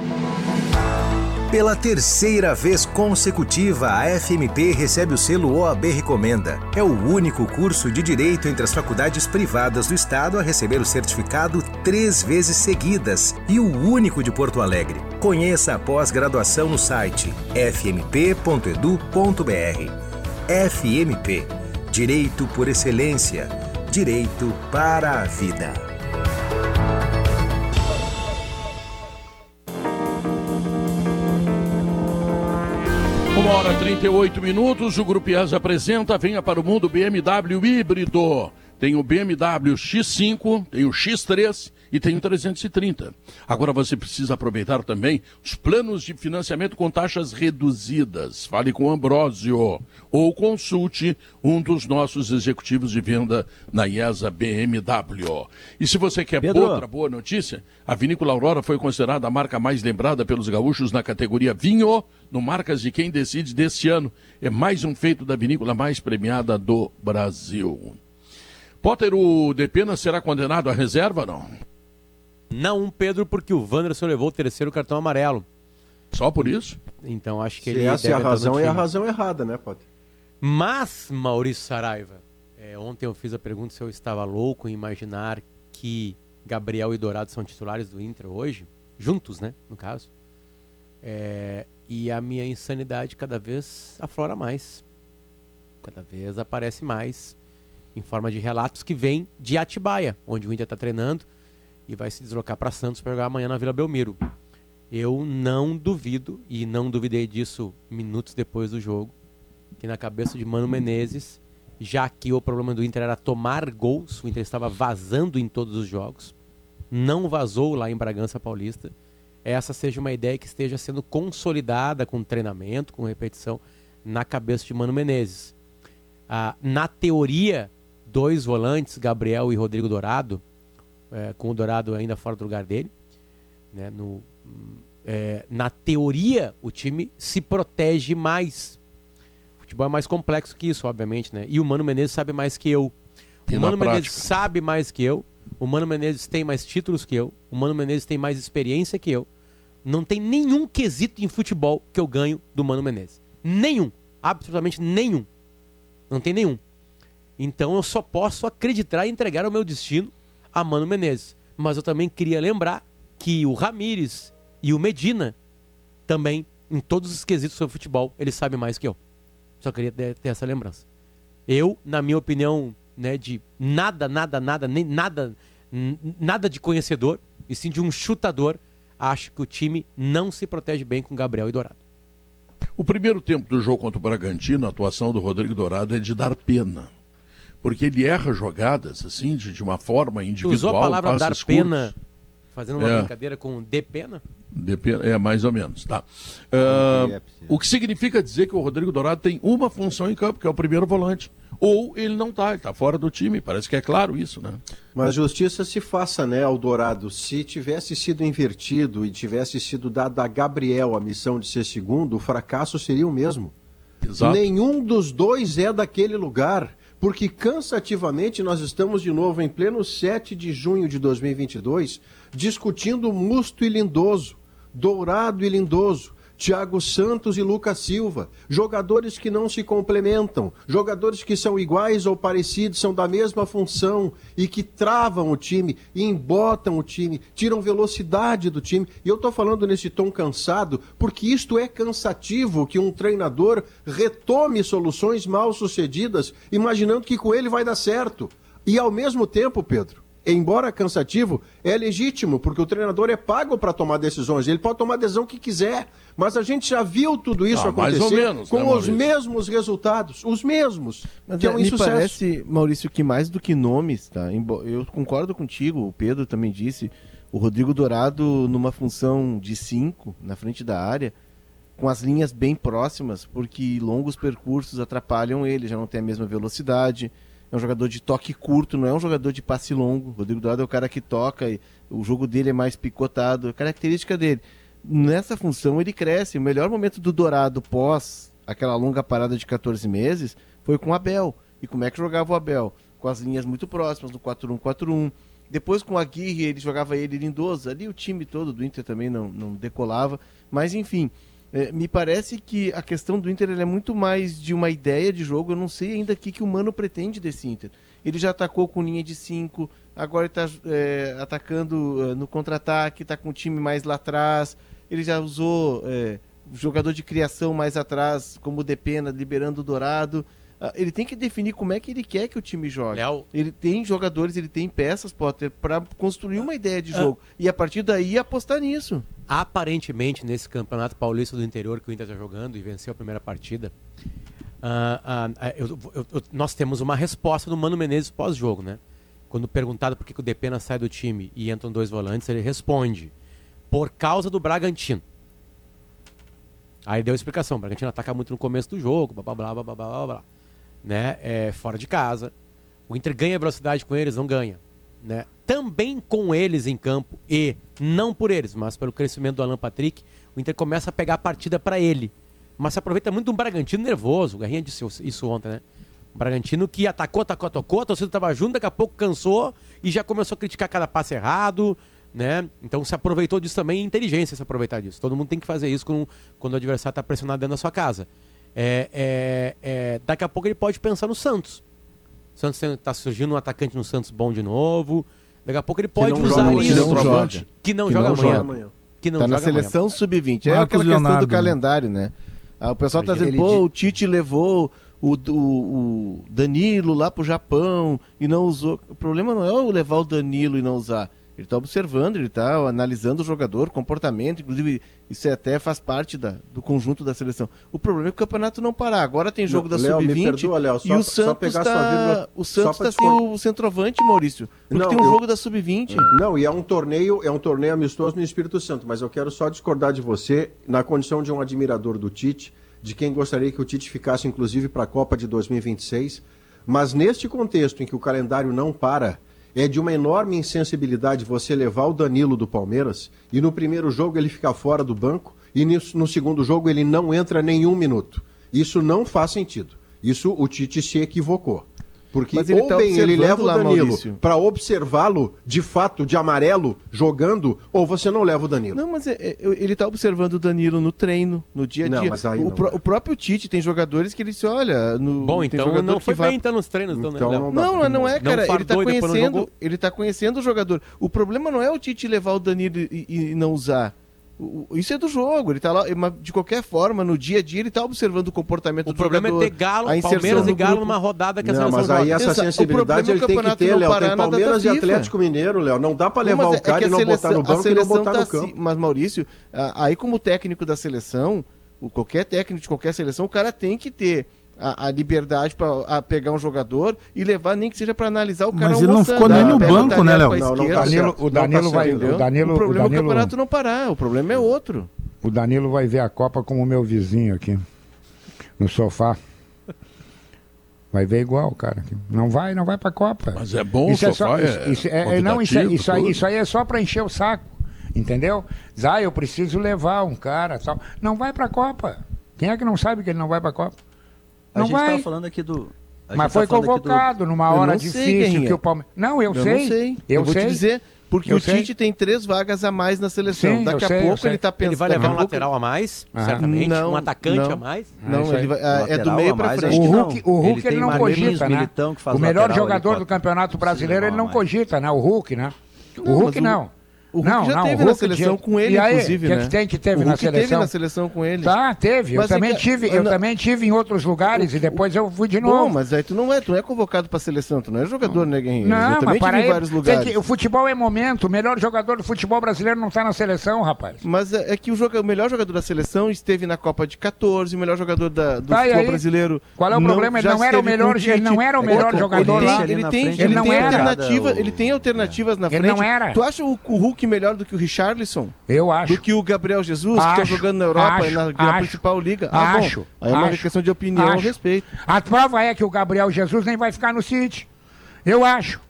Pela terceira vez consecutiva, a FMP recebe o selo OAB Recomenda. É o único curso de direito entre as faculdades privadas do estado a receber o certificado três vezes seguidas e o único de Porto Alegre. Conheça a pós-graduação no site fmp.edu.br. FMP Direito por Excelência. Direito para a Vida. Uma hora e 38 minutos, o Grupo IES apresenta Venha para o Mundo BMW híbrido. Tem o BMW X5, tem o X3 e tem o 330. Agora você precisa aproveitar também os planos de financiamento com taxas reduzidas. Fale com o Ambrósio ou consulte um dos nossos executivos de venda na IESA BMW. E se você quer Pedro. outra boa notícia, a Vinícola Aurora foi considerada a marca mais lembrada pelos gaúchos na categoria vinho no Marcas de Quem Decide deste ano. É mais um feito da vinícola mais premiada do Brasil. Potter, o Depena será condenado à reserva, não? Não, Pedro, porque o Wanderson levou o terceiro cartão amarelo. Só por isso? Então acho que Se ele. essa é a razão, é a razão errada, né, Potter? Mas, Maurício Saraiva, é, ontem eu fiz a pergunta se eu estava louco em imaginar que Gabriel e Dourado são titulares do Inter hoje, juntos, né, no caso. É, e a minha insanidade cada vez aflora mais. Cada vez aparece mais em forma de relatos que vêm de Atibaia, onde o Inter está treinando e vai se deslocar para Santos para jogar amanhã na Vila Belmiro. Eu não duvido, e não duvidei disso minutos depois do jogo, que na cabeça de Mano Menezes, já que o problema do Inter era tomar gols, o Inter estava vazando em todos os jogos, não vazou lá em Bragança Paulista, essa seja uma ideia que esteja sendo consolidada com treinamento, com repetição, na cabeça de Mano Menezes. Ah, na teoria, dois volantes, Gabriel e Rodrigo Dourado, eh, com o Dourado ainda fora do lugar dele, né, no, eh, na teoria, o time se protege mais. O futebol é mais complexo que isso, obviamente, né? E o Mano Menezes sabe mais que eu. E O Mano Menezes prática? sabe mais que eu. O Mano Menezes tem mais títulos que eu. O Mano Menezes tem mais experiência que eu. Não tem nenhum quesito em futebol que eu ganho do Mano Menezes. Nenhum. Absolutamente nenhum. Não tem nenhum. Então eu só posso acreditar e entregar o meu destino a Mano Menezes. Mas eu também queria lembrar que o Ramires e o Medina também, em todos os quesitos sobre futebol, eles sabem mais que eu. Só queria ter, ter essa lembrança. Eu, na minha opinião, né, de nada, nada, nada, nem nada, nada de conhecedor, e sim de um chutador, acho que o time não se protege bem com Gabriel e Dourado. O primeiro tempo do jogo contra o Bragantino, a atuação do Rodrigo Dourado é de dar pena. Porque ele erra jogadas, assim, de, de uma forma Tu individual. usou a palavra dar passes pena, curtos. fazendo uma É. brincadeira com de pena? De pena, é, mais ou menos, tá. Ah, o que significa dizer que o Rodrigo Dourado tem uma função em campo, que é o primeiro volante. Ou ele não tá, ele tá fora do time. Parece que é claro isso, né? Mas justiça se faça, né, ao Dourado. Se tivesse sido invertido e tivesse sido dado a Gabriel a missão de ser segundo, o fracasso seria o mesmo. Exato. Nenhum dos dois é daquele lugar. Porque cansativamente nós estamos de novo em pleno 7 de junho de 2022 discutindo Musto e Lindoso, Dourado e Lindoso, Thiago Santos e Lucas Silva, jogadores que não se complementam, jogadores que são iguais ou parecidos, são da mesma função e que travam o time, embotam o time, tiram velocidade do time. E eu estou falando nesse tom cansado, porque isto é cansativo que um treinador retome soluções mal sucedidas, imaginando que com ele vai dar certo. E ao mesmo tempo, Pedro, embora cansativo, é legítimo, porque o treinador é pago para tomar decisões. Ele pode tomar a decisão que quiser. Mas a gente já viu tudo isso Ah, mais acontecer ou menos, com né, os mesmos resultados. Os mesmos. Mas que é é, um me insucesso. parece, Maurício, que mais do que nomes, tá? Eu concordo contigo, o Pedro também disse, o Rodrigo Dourado numa função de 5 na frente da área, com as linhas bem próximas, porque longos percursos atrapalham ele, já não tem a mesma velocidade. É um jogador de toque curto, não é um jogador de passe longo. Rodrigo Dourado é o cara que toca, e o jogo dele é mais picotado, é característica dele. Nessa função ele cresce. O melhor momento do Dourado pós aquela longa parada de 14 meses foi com o Abel. E como é que jogava o Abel? Com as linhas muito próximas, no 4-1-4-1. Depois com o Aguirre, ele jogava ele lindoso. Ali o time todo do Inter também não, não decolava. Mas enfim, eh, me parece que a questão do Inter é muito mais de uma ideia de jogo. Eu não sei ainda o que, que o Mano pretende desse Inter. Ele já atacou com linha de 5, agora está atacando eh, no contra-ataque, está com o time mais lá atrás. Ele já usou eh, jogador de criação mais atrás, como o Depena, liberando o Dourado. Ah, ele tem que definir como é que ele quer que o time jogue. Ele tem jogadores, ele tem peças, Potter, para construir uma ideia de Ah. jogo. E a partir daí apostar nisso. Aparentemente, nesse campeonato paulista do interior que o Inter está jogando e venceu a primeira partida, ah, ah, ah, eu- eu- eu- nós temos uma resposta do Mano Menezes pós-jogo, né? Quando perguntado por que, que o Depena sai do time e entram dois volantes, ele responde: por causa do Bragantino. Aí deu a explicação: o Bragantino ataca muito no começo do jogo, blá blá blá blá blá, blá, blá né? É, fora de casa. O Inter ganha velocidade com eles, não ganha. Né? Também com eles em campo e não por eles, mas pelo crescimento do Alan Patrick, o Inter começa a pegar a partida para ele. Mas se aproveita muito de um Bragantino nervoso. O Garrinha disse isso ontem, né? Um Bragantino que atacou, atacou, atacou, a torcida estava junto, daqui a pouco cansou e já começou a criticar cada passe errado, né? Então se aproveitou disso também, inteligência se aproveitar disso. Todo mundo tem que fazer isso com- quando o adversário está pressionado dentro da sua casa. É, é, é, daqui a pouco ele pode pensar no Santos. O Santos está surgindo um atacante no Santos bom de novo. Daqui a pouco ele pode usar joga, isso. que não joga. Que não Que joga não amanhã. joga amanhã. Que não tá na joga amanhã. seleção sub-20. É aquela questão Leonardo, do né? calendário, né? Ah, o pessoal tá Ele- dizendo, pô, o Tite levou o, o, o Danilo lá pro Japão e não usou. O problema não é o levar o Danilo e não usar. Ele tá observando, ele tá analisando o jogador, comportamento, inclusive isso até faz parte da, do conjunto da seleção. O problema é que o campeonato não parar. Agora tem jogo Não, da Léo, me sub-20 perdoa, Léo, e o Santos tá, vírgula- o Santos tá sem o centroavante, Maurício. Porque Não, tem um eu- jogo da sub-20. Não, e é um torneio, é um torneio amistoso no Espírito Santo, mas eu quero só discordar de você na condição de um admirador do Tite, de quem gostaria que o Tite ficasse inclusive para a Copa de 2026, mas neste contexto em que o calendário não para, é de uma enorme insensibilidade você levar o Danilo do Palmeiras e no primeiro jogo ele ficar fora do banco e no segundo jogo ele não entra nenhum minuto. Isso não faz sentido. Isso o Tite se equivocou. Porque Mas ele ou tá bem ele leva o Danilo para observá-lo de fato de amarelo jogando, ou você não leva o Danilo. Não, mas é- é- ele tá observando o Danilo no treino, no dia a Não, dia. mas aí o, não. pró- o próprio Tite tem jogadores que ele disse, olha, no, Bom, então não que foi vai- bem então nos treinos, então, né, Então Léo? não. Não, não, não é, Não cara. ele tá não conhecendo, ele tá conhecendo o jogador. O problema não é o Tite levar o Danilo e, e não usar. O- o- Isso é do jogo, ele tá lá, mas de qualquer forma, no dia a dia, ele tá observando o comportamento O do problema jogador. é ter Galo, a Palmeiras e no Galo grupo. numa rodada que a Não, seleção mas aí joga. essa Exato. O sensibilidade problema é ele o tem que campeonato ter, Léo. Tem Palmeiras e. Atlético Mineiro, Léo. Não dá para levar o cara que e a não botar seleção- no a banco e não botar tá no campo. assim- Mas, Maurício, a- aí como técnico da seleção, o- qualquer técnico de qualquer seleção, o cara tem que ter a, a liberdade para pegar um jogador e levar, nem que seja para analisar o cara Mas ele não ficou nem Ah, no o banco, né, Léo? Não, não esquerda. Danilo- o Danilo Não vai- o Danilo- o problema o é o Danilo- campeonato não parar, o problema é outro. O Danilo vai ver a Copa como o meu vizinho aqui, no sofá. Vai ver igual, cara. Não vai, não vai pra Copa. Mas é bom o isso sofá, só, é isso, isso é, é- não, isso, é- isso, aí, isso aí é só pra encher o saco. Entendeu? Diz, ah, eu preciso levar um cara tal. Não vai pra Copa. Quem é que não sabe que ele não vai pra Copa? A não gente vai. falando aqui do. Mas foi tá convocado do... numa hora difícil que é. o Palmeiras. Não, eu, eu sei. Não sei. Eu, eu vou sei. te dizer. Porque eu o Tite sei. tem três vagas a mais na seleção. Sim, daqui a pouco ele está pensando. Ele vai levar um pouco... lateral a mais, certamente. Não, um atacante não, a mais. Não, ele vai, é, é do meio para frente. O Hulk, o Hulk ele, né? ele não cogita, né? o melhor jogador do Campeonato Brasileiro ele não cogita, né? O Hulk, né? O Hulk não. O Hulk não, já não, teve na seleção de... com ele, aí, inclusive, que é né? Que tem que teve o Hulk na seleção. teve na seleção com ele. Tá, teve. Mas eu, é também, que... tive, eu não... também tive em outros lugares o... e depois eu fui de novo. Não, mas aí tu não é, tu não é convocado pra seleção, tu não é jogador, não. né, Guerrinho? Não, eu também tive em vários lugares. Que, o futebol é momento, o melhor jogador do futebol brasileiro não tá na seleção, rapaz. Mas é, é que o, joga... o, melhor jogador da seleção esteve na Copa de 14, o melhor jogador da, do tá, futebol brasileiro. Qual é o não, problema? Ele não era o melhor, ele não era o melhor jogador. Ele tem alternativa, ele tem alternativas na frente. Ele não era. Tu acha o Hulk que melhor do que o Richarlison? Eu acho. Do que o Gabriel Jesus, tá acho, que está jogando na Europa, acho, na, na acho, principal liga? Ah, acho. Bom, aí é uma questão de opinião a respeito. A prova é que o Gabriel Jesus nem vai ficar no City. Eu acho.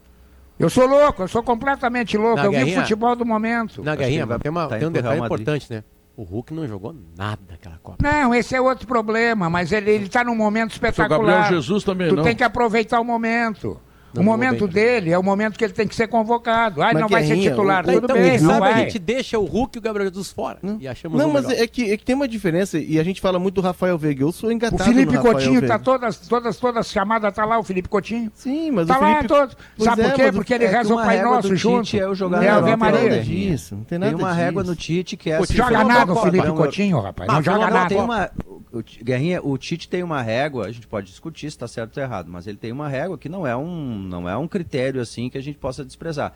Eu sou louco, eu sou completamente louco. Na eu guerrinha, vi futebol do momento. Na guerrinha, tem, uma, tá tem um detalhe importante, né? O Hulk não jogou nada aquela Copa. Não, esse é outro problema, mas ele está num momento espetacular. O Gabriel Jesus também tu não. Tu tem que aproveitar o momento. O momento dele é o momento que ele tem que ser convocado. Ah, não vai ser é titular, também. tudo então, bem, sabe, vai. A gente deixa o Hulk e o Gabriel Jesus fora não. e achamos Não, mas é que, é que, tem uma diferença e a gente fala muito do Rafael Veiga, eu sou engatado O Felipe Coutinho está tá todas, todas, todas chamadas, tá lá o Felipe Coutinho. Sim, mas tá o Felipe... lá todos. Sabe é, por quê? Porque ele é reza o Pai Nosso junto. Tite é o jogador. É a Maria. Tem nada disso, não tem nada Tem uma régua no Tite que é... Assim, joga nada o Felipe Coutinho, rapaz, não joga nada. O, Guerrinha, o Tite tem uma régua, a gente pode discutir se está certo ou tá errado, mas ele tem uma régua que não é um, não é um critério assim que a gente possa desprezar.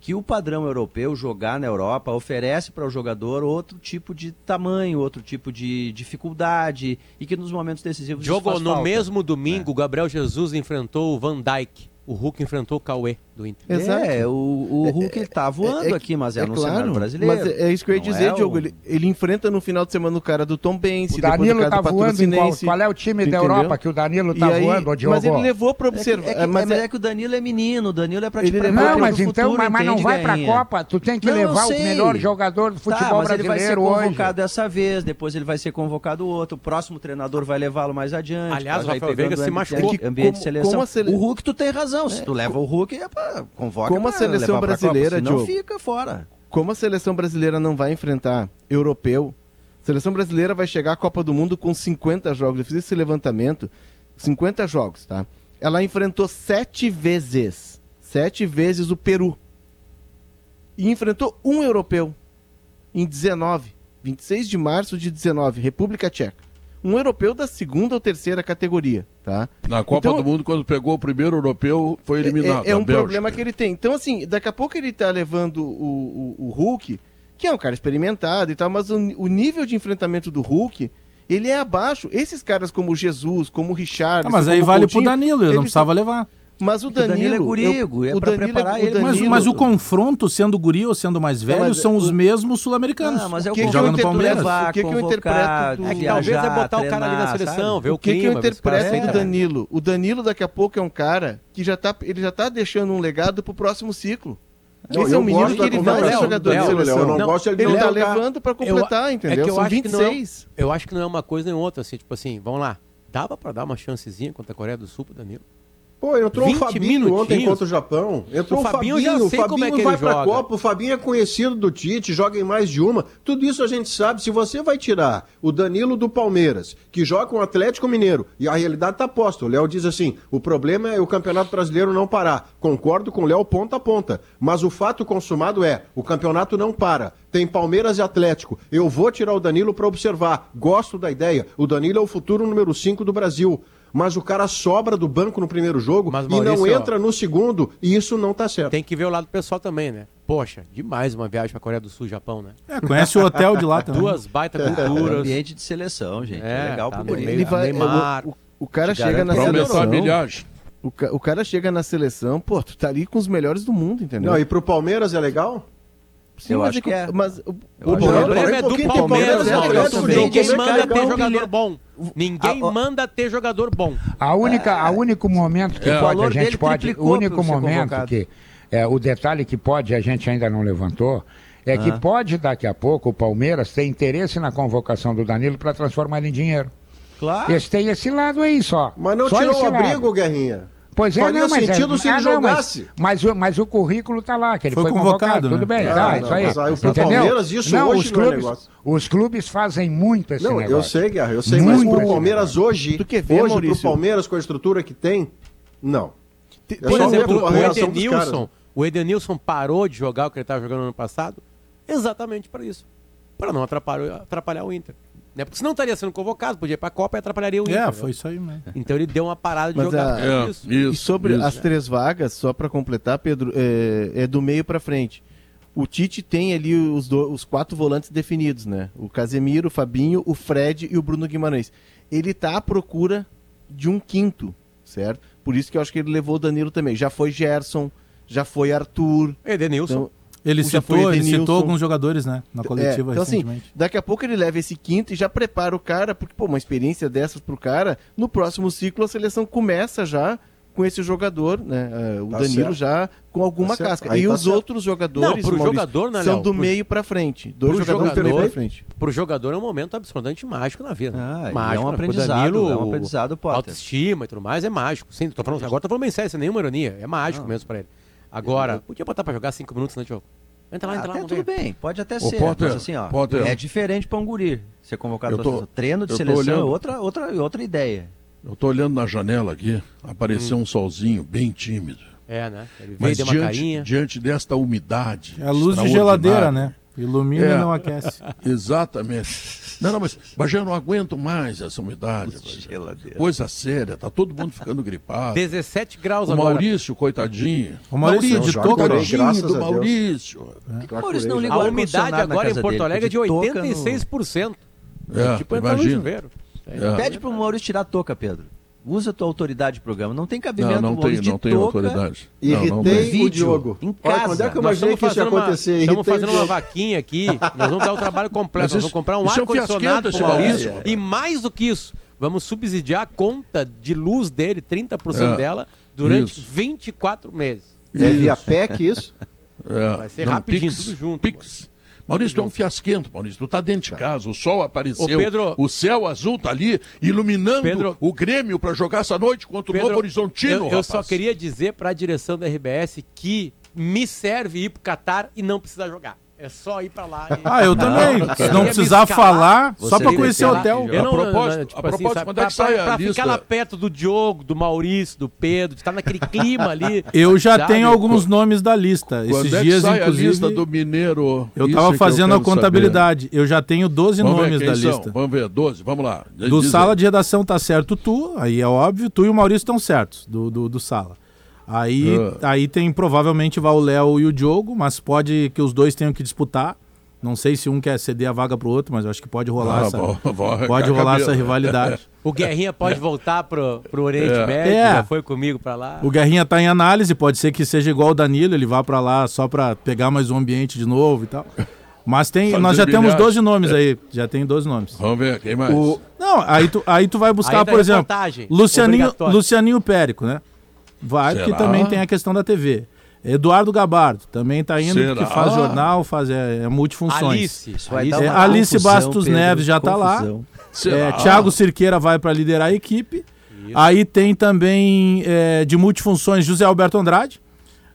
Que o padrão europeu jogar na Europa oferece para o jogador outro tipo de tamanho, outro tipo de dificuldade e que nos momentos decisivos. Jogo no falta. mesmo domingo, é. Gabriel Jesus enfrentou o Van Dijk, o Hulk enfrentou o Cauê. Do Exato. É, o, o é, Hulk é, tá voando é, é, aqui, mas é, é no claro, cenário brasileiro. Mas é isso que eu ia dizer, é Diogo. Ele, ele, enfrenta no final de semana o cara do Tom Benz, o Danilo tá voando em qual, qual, é o time da Europa que o Danilo tá aí, voando, Diogo? Mas ele levou pra observar. É que, é mas é, que o Danilo é menino, o Danilo é pra te ele Não, mas então, futuro, mas, não vai pra ganha. Copa, tu tem que não, levar o melhor jogador do tá, futebol brasileiro hoje. ele vai ser convocado dessa vez, depois ele vai ser convocado outro, o próximo treinador vai levá-lo mais adiante. Aliás, o Rafael Veiga se machucou. O Hulk, tu tem razão, se tu leva o Hulk é pra Convoca Como a seleção brasileira, Copa, senão Diogo, fica fora. Como a seleção brasileira não vai enfrentar europeu, a seleção brasileira vai chegar à Copa do Mundo com 50 jogos. Eu fiz esse levantamento, 50 jogos, tá? Ela enfrentou sete vezes, sete vezes o Peru. E enfrentou um europeu em 19, 26 de março de 19, República Tcheca um europeu da segunda ou terceira categoria, tá? Na Copa então, do Mundo, quando pegou o primeiro europeu, foi é, é, eliminado. É, é um problema que ele tem. Então, assim, daqui a pouco ele tá levando o, o, o Hulk, que é um cara experimentado e tal, mas o, o nível de enfrentamento do Hulk ele é abaixo. Esses caras como Jesus, como Richard. Ah, mas aí vale Coutinho, pro Danilo, ele não precisava levar. Mas o Danilo, o Danilo é gurigo, eu, é, é preparar ele. Danilo, mas, mas, o confronto, sendo guri ou sendo mais velho, são os o, mesmos sul-americanos. Ah, mas é o que, que, que joga no Palmeiras. Levar, o que, que eu interpreto? É talvez é botar treinar, o cara ali na seleção, sabe? ver o, o que, clima, que eu interpreto aí do é Danilo? O Danilo daqui a pouco é um cara que já tá, ele já tá deixando um legado pro próximo ciclo. Eu Esse é um menino que ele vai é jogador Léo, de seleção. Léo, eu não, gosto ele tá levando para completar, é entendeu? eu São 26. eu acho que não é uma coisa nem outra, assim, tipo assim, vamos lá. Dava para dar uma chancezinha contra a Coreia do Sul pro Danilo? Pô, entrou o Fabinho minutinhos. ontem contra o Japão. Entrou o Fabinho, o Fabinho, já sei o Fabinho como é que vai ele pra joga. Copa, o Fabinho é conhecido do Tite, joga em mais de uma. Tudo isso a gente sabe. Se você vai tirar o Danilo do Palmeiras, que joga com o Atlético Mineiro, e a realidade tá posta. O Léo diz assim: o problema é o Campeonato Brasileiro não parar. Concordo com o Léo ponta a ponta. Mas o fato consumado é: o campeonato não para. Tem Palmeiras e Atlético. Eu vou tirar o Danilo para observar. Gosto da ideia. O Danilo é o futuro número 5 do Brasil mas o cara sobra do banco no primeiro jogo mas, Maurício, e não entra no segundo, e isso não tá certo. Tem que ver o lado pessoal também, né? Poxa, demais uma viagem pra Coreia do Sul, Japão, né? É, conhece o hotel de lá também. Duas baita é, culturas. É, ambiente de seleção, gente. É, é legal tá, pro Ele vai, Neymar, o, o, o cara chega na seleção. Milhões. O, ca, o cara chega na seleção, pô, tu tá ali com os melhores do mundo, entendeu? Não, e pro Palmeiras é legal? Sim, eu mas acho é que, é. é. Mas o, problema é, é do Palmeiras, Ninguém manda ter jogador bom. Ninguém manda ter jogador bom. A única, a único momento que pode, a gente pode, o único momento que é, o detalhe que pode, a gente ainda não levantou, é ah. que pode daqui a pouco o Palmeiras ter interesse na convocação do Danilo para transformar em dinheiro. Claro. Esse tem esse lado aí só. Mas não só tirou o abrigo, Guerrinha. Pois é, Faria não, mas é sentido é, se ele jogasse. Mas, mas, mas, o currículo está lá, que ele foi, foi convocado. convocado. Né? Tudo bem, é, tá, não, isso aí. aí o Palmeiras, isso não, hoje os clubes, não é negócio. Os clubes fazem muito esse não, negócio. Eu sei, Guerra, eu sei, muito mas o Palmeiras negócio. hoje, hoje Maurício? Palmeiras com a estrutura que tem, não. Por exemplo, o Edenilson, o Edenilson parou de jogar o que ele estava jogando no ano passado exatamente para isso. Para não atrapalhar, atrapalhar o Inter. Né? Porque senão estaria sendo convocado, podia ir para a Copa e atrapalharia o é, Inter. É, né? foi isso aí mesmo. Então ele deu uma parada de Mas jogar. A... É, isso. E sobre isso. as três vagas, só para completar, Pedro, é, é do meio para frente. O Tite tem ali os, do, os quatro volantes definidos, né? O Casemiro, o Fabinho, o Fred e o Bruno Guimarães. Ele tá à procura de um quinto, certo? Por isso que eu acho que ele levou o Danilo também. Já foi Gerson, já foi Arthur. É, Edenilson. Então, ele citou, ele citou alguns jogadores, né? Na é, coletiva é, então, assim, recentemente. Assim, daqui a pouco ele leva esse quinto e já prepara o cara, porque, pô, uma experiência dessas pro cara, no próximo ciclo a seleção começa já com esse jogador, né? Eh, o tá Danilo certo. já com alguma tá casca. Aí e tá os certo. outros jogadores não, pro Maurício, jogador, né, são do pro... meio para frente. Dois pro jogadores jogador, do meio pra frente. Pro jogador é um momento absolutamente mágico na vida. Ah, mágico, é um né, aprendizado. Danilo, é um aprendizado, Potter. Autoestima e tudo mais é mágico. Sim, tô falando, agora tô falando bem sério, sem nenhuma ironia. É mágico ah. mesmo para ele. Agora, eu podia botar pra jogar cinco minutos, né, Diogo? Entra lá, entra até lá. Tudo bem, pode até ser. Potter, mas assim, ó, é diferente pra Hunguri ser convocado eu tô, pra treino de seleção, é olhando, é outra, outra, outra ideia. Eu tô olhando na janela aqui, apareceu hum. um solzinho bem tímido. É, né? Ele veio, mas deu diante, uma carinha. diante desta umidade. É a luz de geladeira, né? Ilumina é, e não aquece. Exatamente. Não, não, mas, mas não aguento mais essa umidade. Coisa séria, tá todo mundo ficando gripado. 17 graus o agora. O Maurício, coitadinho. O Maurício, de toca. Coitadinho do Maurício. O Maurício não ligou a umidade agora em Porto Alegre é de 86%. No... É, é, tipo, é imagina. É. Pede pro Maurício tirar a toca, Pedro usa a tua autoridade de programa. Não tem cabimento. Não, não tem, não tem autoridade. Irritei não, não tem. o Diogo. Em casa. Olha, quando é que eu imaginei que isso ia acontecer? Uma, estamos fazendo uma vaquinha aqui, nós vamos dar o um trabalho completo, nós vamos comprar um é ar-condicionado. É. E mais do que isso, vamos subsidiar a conta de luz dele, 30% é, dela, durante isso. 24 meses. É via PEC isso? Vai ser não, rapidinho, pix, tudo junto. Pix. Maurício, tu é um fiasquento, Maurício. Tu tá dentro de tá. casa, o sol apareceu, Ô, Pedro... o céu azul tá ali, iluminando Pedro... o Grêmio para jogar essa noite contra o Pedro... Novo Horizontino. Eu, eu só queria dizer para a direção da RBS que me serve ir pro Catar e não precisa jogar. É só ir pra lá. E... Ah, eu também. Não, Se não precisar falar, só pra conhecer o hotel. Eu não, a propósito, não, tipo a assim, propósito quando é que sai pra, a pra ficar lá perto do Diogo, do Maurício, do Pedro, de estar naquele clima ali. Eu já sabe? tenho alguns nomes da lista. Quando Esses é dias, sai inclusive. A lista do Mineiro. Eu tava fazendo eu a contabilidade. Saber. Eu já tenho 12 vamos nomes da são. lista. Vamos ver, 12, vamos lá. Do Diz sala aí. de redação tá certo tu, aí é óbvio, tu e o Maurício estão certos, do, do, do sala. Aí, uh. aí tem provavelmente vai o Léo e o Diogo, mas pode que os dois tenham que disputar. Não sei se um quer ceder a vaga para o outro, mas acho que pode rolar, ah, essa, bom, bom, pode rolar essa rivalidade. O Guerrinha pode voltar para o Oriente é. Médio, é. já foi comigo para lá. O Guerrinha está em análise, pode ser que seja igual o Danilo, ele vá para lá só para pegar mais um ambiente de novo e tal. Mas tem, nós já temos 12 nomes é. aí, já tem 12 nomes. Vamos ver, quem mais? O, não, aí tu, aí tu vai buscar, tá por exemplo, Lucianinho, Lucianinho Périco, né? Vai, Será? porque também tem a questão da TV. Eduardo Gabardo também está indo, Será? que faz jornal, faz é, é multifunções. Alice, isso vai é, Alice, é, Alice Bastos Pedro, Neves já está lá. É, Tiago Cirqueira vai para liderar a equipe. Isso. Aí tem também é, de multifunções José Alberto Andrade.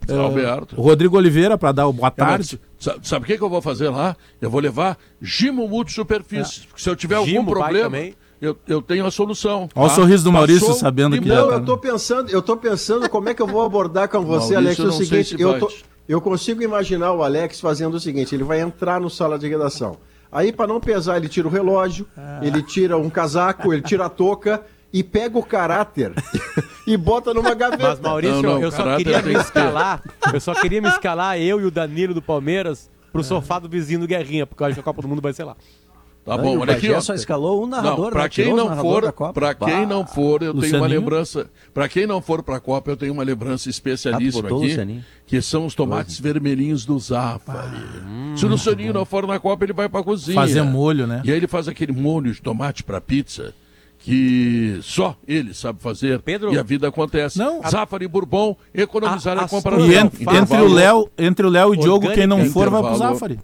José é, Alberto. Rodrigo Oliveira para dar o boa é, tarde. Sabe, sabe o que, que, eu vou fazer lá? Eu vou levar Gimo Multisuperfícies. É. Ah. Se eu tiver Gimo algum problema. Também. Eu, eu tenho a solução. Olha tá? o sorriso do Maurício Passou sabendo que. Tá não, tá, eu estou pensando, eu tô pensando como é que eu vou abordar com você, Maurício, Alex. É o seguinte, se eu, tô, eu consigo imaginar o Alex fazendo o seguinte: ele vai entrar no sala de redação. Aí, para não pesar, ele tira o relógio, ah. ele tira um casaco, ele tira a touca e pega o caráter e bota numa gaveta. Mas, Maurício, não, não, eu só queria me escalar. Eu só queria me escalar, eu e o Danilo do Palmeiras, pro é. sofá do vizinho do Guerrinha, porque eu acho que a Copa do Mundo vai ser lá. Tá bom, olha aqui. Só escalou um narrador. Não, para quem não for, para quem não for, eu Lucianinho? tenho uma lembrança. Para quem não for para a Copa, eu tenho uma lembrança especialíssima aqui, Lucianinho? que são os tomates Doze. vermelhinhos do Zafari. Se o Lucianinho não for na Copa, ele vai para cozinha. Fazer molho, né? E aí ele faz aquele molho de tomate para pizza que só ele sabe fazer Pedro, e a vida acontece. Não, Zafari e Bourbon economizaram a, a, a comparação. E entre, entre o Léo, entre o Léo e o Diogo, quem não for vai pro Zafari.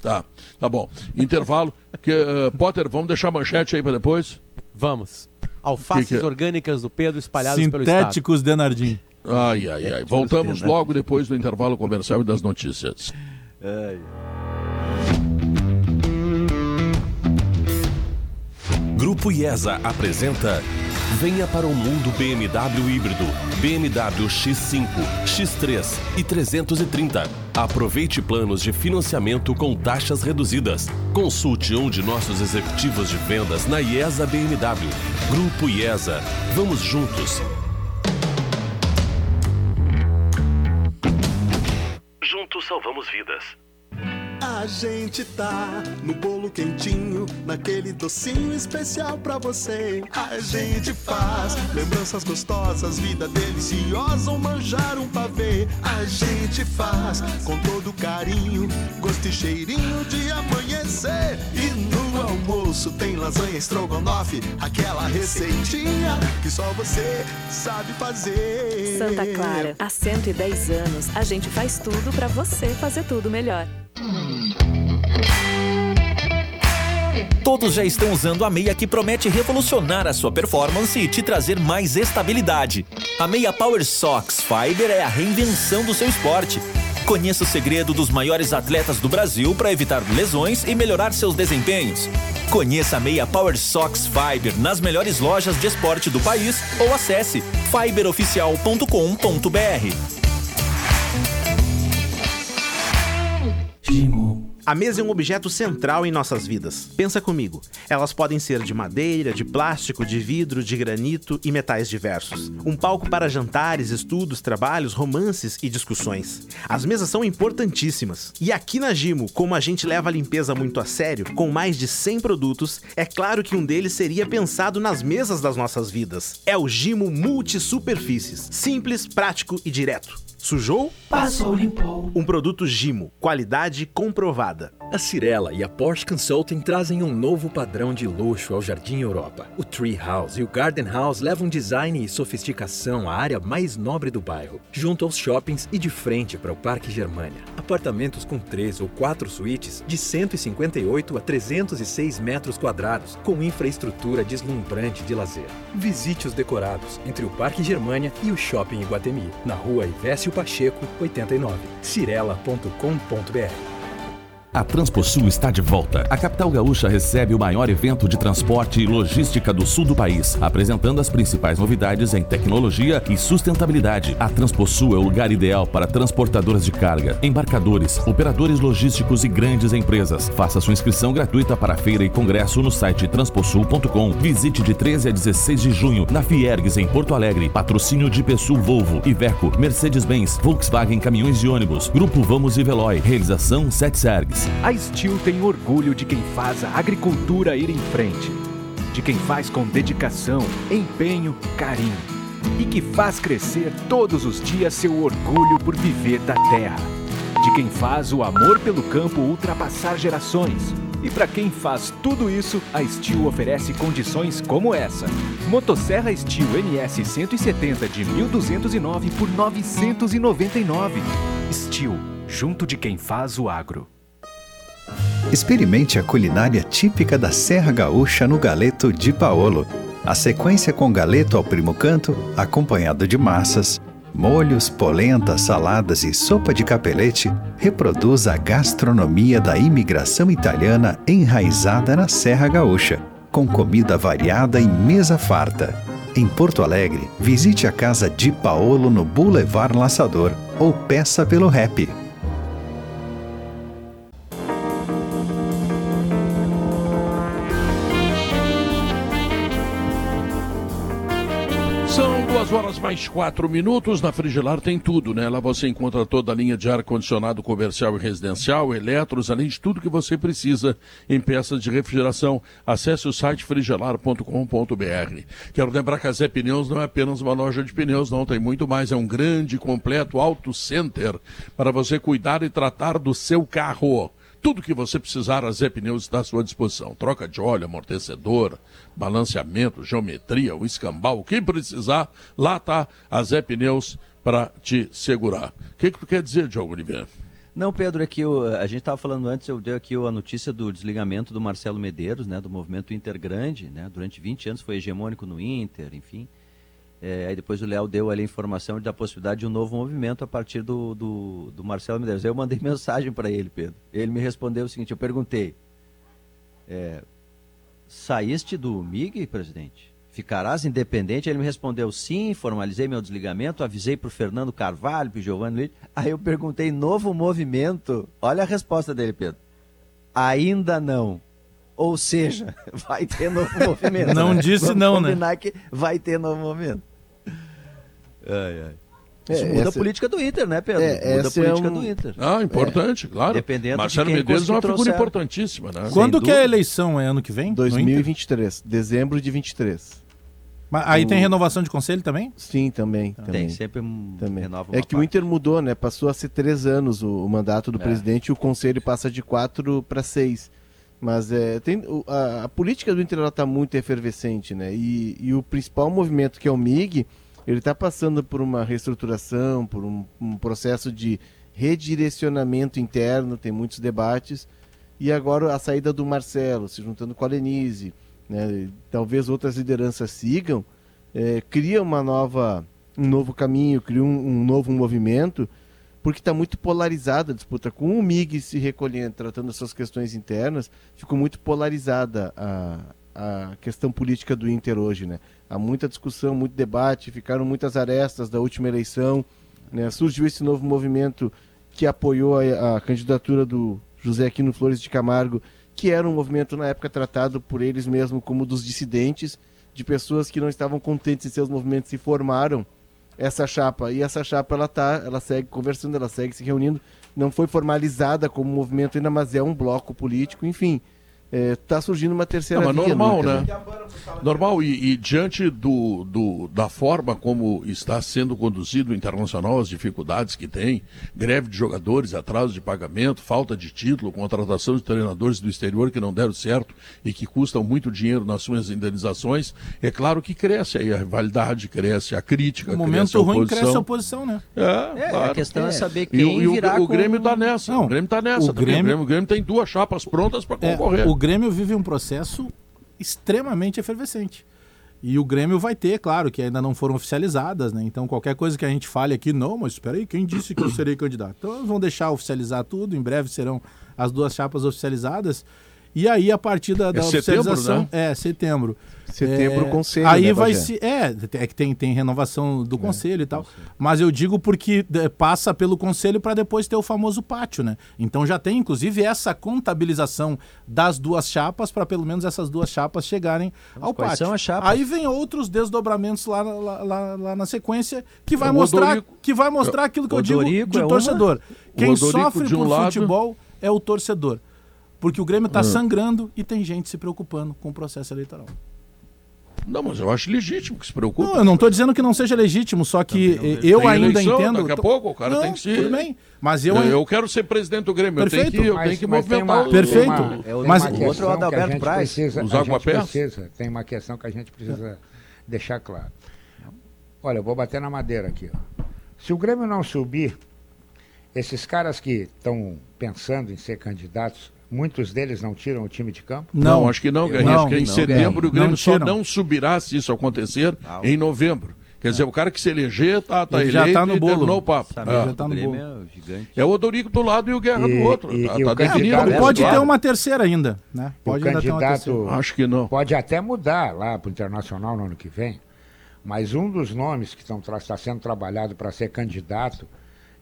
Tá bom. Intervalo. Que, uh, Potter, vamos deixar a manchete aí para depois? Vamos. Alfaces Que que é? orgânicas do Pedro espalhadas pelo estado. Sintéticos Denardim. Ai, ai, ai. Voltamos Denardim. logo depois do intervalo comercial e das notícias. Grupo IESA apresenta Venha para o mundo BMW híbrido, BMW X5, X3 e 330. Aproveite planos de financiamento com taxas reduzidas. Consulte um de nossos executivos de vendas na IESA BMW. Grupo IESA. Vamos juntos. Juntos salvamos vidas. A gente tá no bolo quentinho, naquele docinho especial pra você. A gente faz lembranças gostosas, vida deliciosa, ou manjar um pavê. A gente faz com todo carinho, gosto e cheirinho de amanhecer. E no almoço tem lasanha estrogonofe, aquela receitinha que só você sabe fazer. Santa Clara, há 110 anos, a gente faz tudo pra você fazer tudo melhor. Todos já estão usando a meia que promete revolucionar a sua performance e te trazer mais estabilidade. A meia Power Sox Fiber é a reinvenção do seu esporte. Conheça o segredo dos maiores atletas do Brasil para evitar lesões e melhorar seus desempenhos. Conheça a meia Power Sox Fiber nas melhores lojas de esporte do país ou acesse fiberoficial.com.br. A mesa é um objeto central em nossas vidas. Pensa comigo. Elas podem ser de madeira, de plástico, de vidro, de granito e metais diversos. Um palco para jantares, estudos, trabalhos, romances e discussões. As mesas são importantíssimas. E aqui na Gimo, como a gente leva a limpeza muito a sério, com mais de 100 produtos, é claro que um deles seria pensado nas mesas das nossas vidas. É o Gimo Multisuperfícies. Simples, prático e direto. Sujou? Passou, limpou. Um produto Gimo, qualidade comprovada. A Cirela e a Porsche Consulting trazem um novo padrão de luxo ao Jardim Europa. O Tree House e o Garden House levam design e sofisticação à área mais nobre do bairro, junto aos shoppings e de frente para o Parque Germania. Apartamentos com três ou quatro suítes de 158 a 306 metros quadrados, com infraestrutura deslumbrante de lazer. Visite os decorados entre o Parque Germania e o Shopping Iguatemi, na rua Ivésio Pacheco, 89. cirela.com.br A Transposul está de volta. A capital gaúcha recebe o maior evento de transporte e logística do sul do país, apresentando as principais novidades em tecnologia e sustentabilidade. A Transposul é o lugar ideal para transportadoras de carga, embarcadores, operadores logísticos e grandes empresas. Faça sua inscrição gratuita para a feira e congresso no site transposul.com. Visite de 13 a 16 de junho na Fiergues, em Porto Alegre. Patrocínio de Pessul Volvo, Iveco, Mercedes-Benz, Volkswagen Caminhões e Ônibus, Grupo Vamos e Veloy. Realização Sete A Steel tem orgulho de quem faz a agricultura ir em frente, de quem faz com dedicação, empenho, carinho e que faz crescer todos os dias seu orgulho por viver da terra, de quem faz o amor pelo campo ultrapassar gerações. E para quem faz tudo isso, a Steel oferece condições como essa. Motosserra Steel NS 170 de 1209 por 999. Steel, junto de quem faz o agro. Experimente a culinária típica da Serra Gaúcha no galeto de Paolo. A sequência com galeto ao primo canto, acompanhado de massas, molhos, polenta, saladas e sopa de capelete, reproduz a gastronomia da imigração italiana enraizada na Serra Gaúcha, com comida variada e mesa farta. Em Porto Alegre, visite a casa de Paolo no Boulevard Laçador ou peça pelo rap. Horas mais quatro minutos. Na Frigelar tem tudo, né? Lá você encontra toda a linha de ar-condicionado comercial e residencial, eletros, além de tudo que você precisa em peças de refrigeração. Acesse o site frigelar.com.br. Quero lembrar que a Zé Pneus não é apenas uma loja de pneus, não. Tem muito mais. É um grande, completo auto center para você cuidar e tratar do seu carro. Tudo que você precisar, a Zé Pneus está à sua disposição. Troca de óleo, amortecedor, balanceamento, geometria, o escambau, o que precisar, lá está a Zé Pneus para te segurar. O que, que tu quer dizer, Diogo Oliveira? Não, Pedro, é que eu- a gente estava falando antes, eu dei aqui a notícia do desligamento do Marcelo Medeiros, né, do movimento Inter Grande, né, durante 20 anos foi hegemônico no Inter, enfim. É, aí depois o Léo deu ali a informação da possibilidade de um novo movimento a partir do, do, do Marcelo Medeiros. Eu mandei mensagem para ele, Pedro. Ele me respondeu o seguinte, eu perguntei, é, saíste do MIG, presidente? Ficarás independente? Ele me respondeu sim, formalizei meu desligamento, avisei para o Fernando Carvalho, para o Giovanni Leite. Aí eu perguntei, novo movimento? Olha a resposta dele, Pedro. Ainda não. Ou seja, vai ter novo movimento. Não né? disse Vamos não, né? combinar que vai ter novo movimento. Ai, ai. Isso É, muda essa- a política do Inter, né, Pedro? É, muda a é política um- do Inter. Ah, importante, claro. Dependendo Marcelo de Medeiros é uma figura importantíssima, né? Quando Sem que é a eleição? É ano que vem? No Inter? 2023, dezembro de 23. Mas aí O- tem renovação de conselho também? Sim, também. Tem, também. sempre um Também. renova É que o Inter mudou, né? Passou a ser três anos o, o mandato do É. presidente e o conselho passa de quatro para seis. Mas é, tem, a, a política do Inter está muito efervescente, né? E, e o principal movimento, que é o MIG, ele está passando por uma reestruturação, por um, um processo de redirecionamento interno, tem muitos debates. E agora a saída do Marcelo, se juntando com a Lenise, né? talvez outras lideranças sigam, é, cria uma nova, um novo caminho, cria um, um novo movimento, porque está muito polarizada a disputa. Com o MIG se recolhendo, tratando as suas questões internas, ficou muito polarizada a, a questão política do Inter hoje. Né? Há muita discussão, muito debate, ficaram muitas arestas da última eleição. né? Surgiu esse novo movimento que apoiou a, a candidatura do José Aquino Flores de Camargo, que era um movimento na época tratado por eles mesmos como dos dissidentes, de pessoas que não estavam contentes em seus movimentos se formaram essa chapa e essa chapa ela tá, ela segue conversando, ela segue se reunindo, não foi formalizada como movimento ainda, mas é um bloco político, enfim, está surgindo uma terceira Não, mas via no normal, Inter, né? Normal, e, e diante do, do- da forma como está sendo conduzido o Internacional, as dificuldades que tem, greve de jogadores, atraso de pagamento, falta de título, contratação de treinadores do exterior que não deram certo e que custam muito dinheiro nas suas indenizações, é claro que cresce aí a rivalidade, cresce a crítica, No cresce momento a ruim cresce a oposição, né? É, É, claro. a questão é, saber E, quem o- e o- virá o, com- Grêmio tá nessa. Não, o Grêmio tá nessa. o. Grêmio- O, Grêmio, o Grêmio tem duas chapas prontas para É, concorrer. O Grêmio vive um processo extremamente efervescente. E o Grêmio vai ter, claro, que ainda não foram oficializadas, né? Então qualquer coisa que a gente fale aqui, não, mas espera aí, quem disse que eu serei candidato? Então vão deixar oficializar tudo, em breve serão as duas chapas oficializadas. E aí, a partir da, da É setembro, oficialização. né? É, setembro. Setembro, É, conselho, Aí né, vai Bagé? se. É, é que tem, tem renovação do conselho e tal. Mas eu digo porque é, passa pelo conselho para depois ter o famoso pátio, né? Então já tem, inclusive, essa contabilização das duas chapas para pelo menos essas duas chapas chegarem ao quais pátio. são as chapas? Aí vem outros desdobramentos lá, lá, lá- lá na sequência que vai O mostrar, Odorico- que vai mostrar aquilo que eu digo Odorico de é uma? torcedor. O Quem Odorico sofre de um por lado- futebol é o torcedor. Porque o Grêmio está Hum. sangrando e tem gente se preocupando com o processo eleitoral. Não, mas eu acho legítimo que se preocupe. Não, eu não estou dizendo que não seja legítimo, só que eu Tem ainda eleição, entendo. Daqui a pouco o cara Não, tem que se. Tudo bem. Mas eu, Eu, quero ser presidente do Grêmio. Eu Perfeito. tenho que, eu Mas- tenho que mas movimentar uma- o. Perfeito. uma- É Mas- uma o outro é Adalberto Braz. precisa- Os a gente Aguapés? precisa, tem uma questão que a gente precisa deixar claro. Olha, eu vou bater na madeira aqui. ó. Se o Grêmio não subir, esses caras que estão pensando em ser candidatos, muitos deles não tiram o time de campo? Não, Não. acho que não, Garrincha. Acho que em setembro o Grêmio não só não subirá se isso acontecer em novembro. Quer dizer, o cara que se eleger tá, tá Ele eleito já tá no e bolo. terminou o papo. É. já tá o no Grêmio bolo. é gigante. É o Odorico do lado e o Guerra E- do outro. e- tá e tá o definido. candidato- Pode ter uma terceira ainda, né? O Pode ainda ter uma terceira. candidato Acho que não. pode até mudar lá para o Internacional no ano que vem, mas um dos nomes que está sendo trabalhado para ser candidato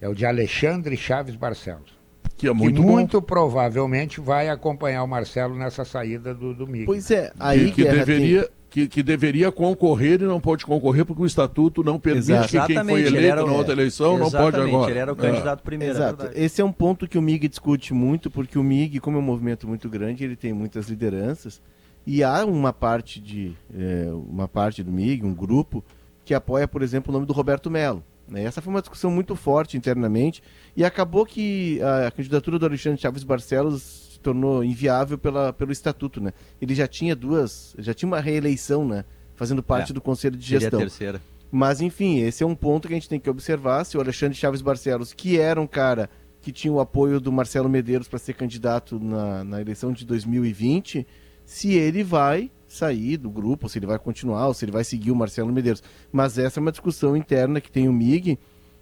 é o de Alexandre Chaves Barcelos. Que é que muito bom. muito provavelmente vai acompanhar o Marcelo nessa saída do, do MIG. Pois é, aí que, que deveria, que, que deveria concorrer e não pode concorrer porque o estatuto não permite Exato. que quem foi Exatamente, ele eleito era na outra eleição não pode Exatamente, agora. Ele era o É. candidato primeiro. é Exato. verdade. Esse é um ponto que o MIG discute muito, porque o MIG, como é um movimento muito grande, ele tem muitas lideranças. E há uma parte de é, uma parte do MIG, um grupo, que apoia, por exemplo, o nome do Roberto Melo. Né? Essa foi uma discussão muito forte internamente e acabou que a, candidatura do Alexandre Chaves Barcelos se tornou inviável pela, pelo estatuto. Né? Ele já tinha duas, já tinha uma reeleição, né? fazendo parte É, do conselho de Seria a gestão. terceira. Mas, enfim, esse é um ponto que a gente tem que observar. Se o Alexandre Chaves Barcelos, que era um cara que tinha o apoio do Marcelo Medeiros para ser candidato na, na eleição de 2020, se ele vai sair do grupo, se ele vai continuar, ou se ele vai seguir o Marcelo Medeiros. Mas essa é uma discussão interna que tem o MIG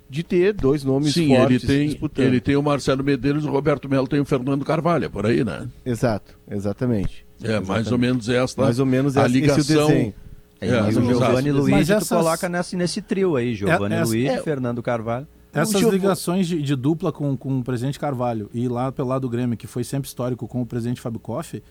de ter dois nomes Sim, ele fortes tem, disputando. ele tem o Marcelo Medeiros, o Roberto Melo tem o Fernando Carvalho, é por aí, né? Exato, exatamente. É, mais Exatamente. ou menos esta Mais ou menos a o ligação. desenho. É, mas o. Giovanni Mas Luiz, tu essas- coloca nesse, nesse trio aí, Giovanni É, essa- Luiz, é- Fernando Carvalho. Essas Giov- ligações de, de dupla com, com o presidente Carvalho e lá pelo lado do Grêmio, que foi sempre histórico com o presidente Fábio Koff,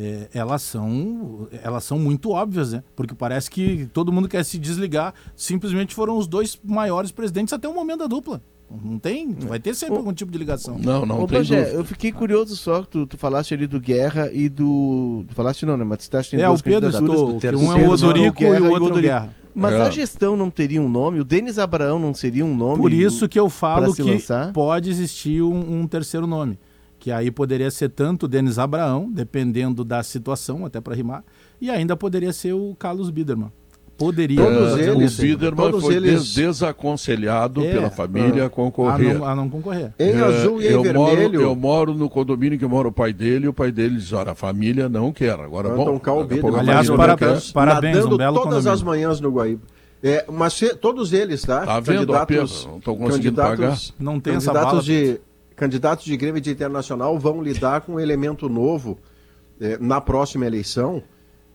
é, elas, são, elas são muito óbvias, né? Porque parece que todo mundo quer se desligar. Simplesmente foram os dois maiores presidentes até o momento da dupla. Não tem, vai ter sempre algum tipo de ligação. Ô, Bagé, eu fiquei curioso só que tu, tu falaste ali do Guerra e do. Tu falaste não, né? Mas tu citaste É, o Pedro Terceiro um é o Odorico Guerra e o outro Odorico. Guerra. Mas É. a gestão não teria um nome? O Denis Abraão não seria um nome? Por isso que eu falo que lançar? pode existir um, um terceiro nome. Que aí poderia ser tanto o Denis Abraão, dependendo da situação, até para rimar, e ainda poderia ser o Carlos Biderman. Poderia. É, o Biderman Todos foi eles- des- desaconselhado É, pela família ah, a concorrer. a não- a não concorrer. Em É, azul e em eu vermelho. Moro, eu moro no condomínio que mora o pai dele, e o pai dele diz, olha, a família não quer. Agora, bom, Então, Cal daqui a pouco a Biderman, família para, não quer. nadando um todas condomínio. as manhãs no Guaíba. É, mas se- todos eles, tá? Tá vendo, ó, Pedro? Não estão conseguindo pagar. Não tem essa candidatos bala. de Candidatos de Grêmio e de Internacional vão lidar com um elemento novo é, na próxima eleição,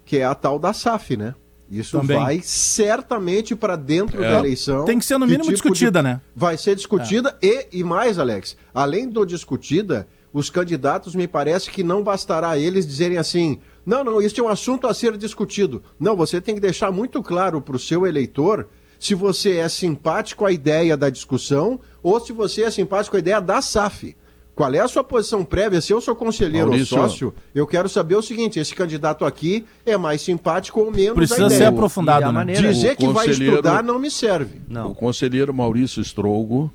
que é a tal da SAF, né? Isso Também. vai certamente para dentro É. da eleição. Tem que ser no mínimo tipo discutida, né? Vai ser discutida e, e mais, Alex, além do discutida, os candidatos me parece que não bastará eles dizerem assim: não, não, isso é um assunto a ser discutido. Não, você tem que deixar muito claro para o seu eleitor se você é simpático à ideia da discussão ou se você é simpático à ideia da SAF. Qual é a sua posição prévia? Se eu sou conselheiro Maurício. ou sócio, eu quero saber o seguinte: esse candidato aqui é mais simpático ou menos Precisa ser ideia. aprofundado, né? Dizer O que vai estudar não me serve. O conselheiro Maurício Strogo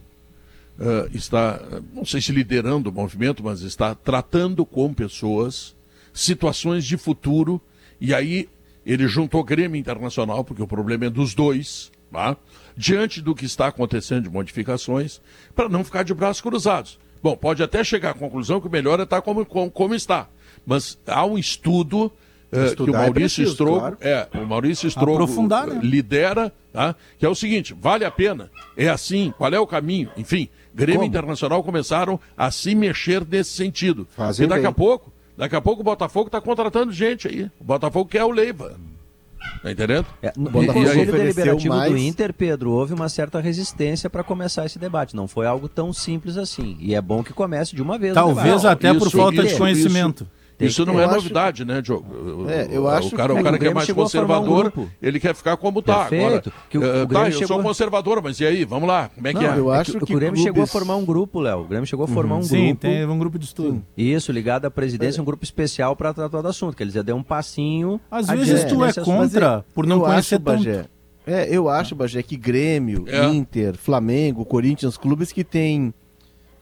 eh, está, eh, não sei se liderando o movimento, mas está tratando com pessoas situações de futuro. E aí ele juntou Grêmio Internacional, porque o problema é dos dois, tá? diante do que está acontecendo de modificações, para não ficar de braços cruzados. Bom, pode até chegar à conclusão que o melhor é estar como, como, como está. Mas há um estudo eh, que o é Maurício preciso, Strogo, claro. é, o Maurício Strogo né? lidera, tá? que é o seguinte, vale a pena, é assim, qual é o caminho? Enfim, Grêmio Como? Internacional começaram a se mexer nesse sentido. Fazem e daqui bem. a pouco, daqui a pouco o Botafogo está contratando gente aí. O Botafogo quer o Leiva. Tá entendendo? É, no Conselho Deliberativo mais- do Inter, Pedro, houve uma certa resistência para começar esse debate. Não foi algo tão simples assim. E é bom que comece de uma vez. Talvez até por Isso- falta de conhecimento. Isso, isso não Eu é acho- novidade, né, Diogo? É, eu o, acho o cara, que o cara o que é Grêmio mais um conservador, grupo. ele quer ficar como tá. Perfeito. Agora, Que o- eh, o tá, eu sou conservador, mas e aí? Vamos lá, como é que Não, é? eu é acho que, que o Grêmio clubes- chegou a formar um grupo, Léo. O Grêmio chegou a formar um Sim, grupo. tem um grupo de estudo. Isso, ligado à presidência, um grupo especial para tratar do assunto, que eles já deu um passinho. Às vezes tu é contra por não eu conhecer. Bagé, É, eu acho, Bagé, que Grêmio, É. Inter, Flamengo, Corinthians, clubes que têm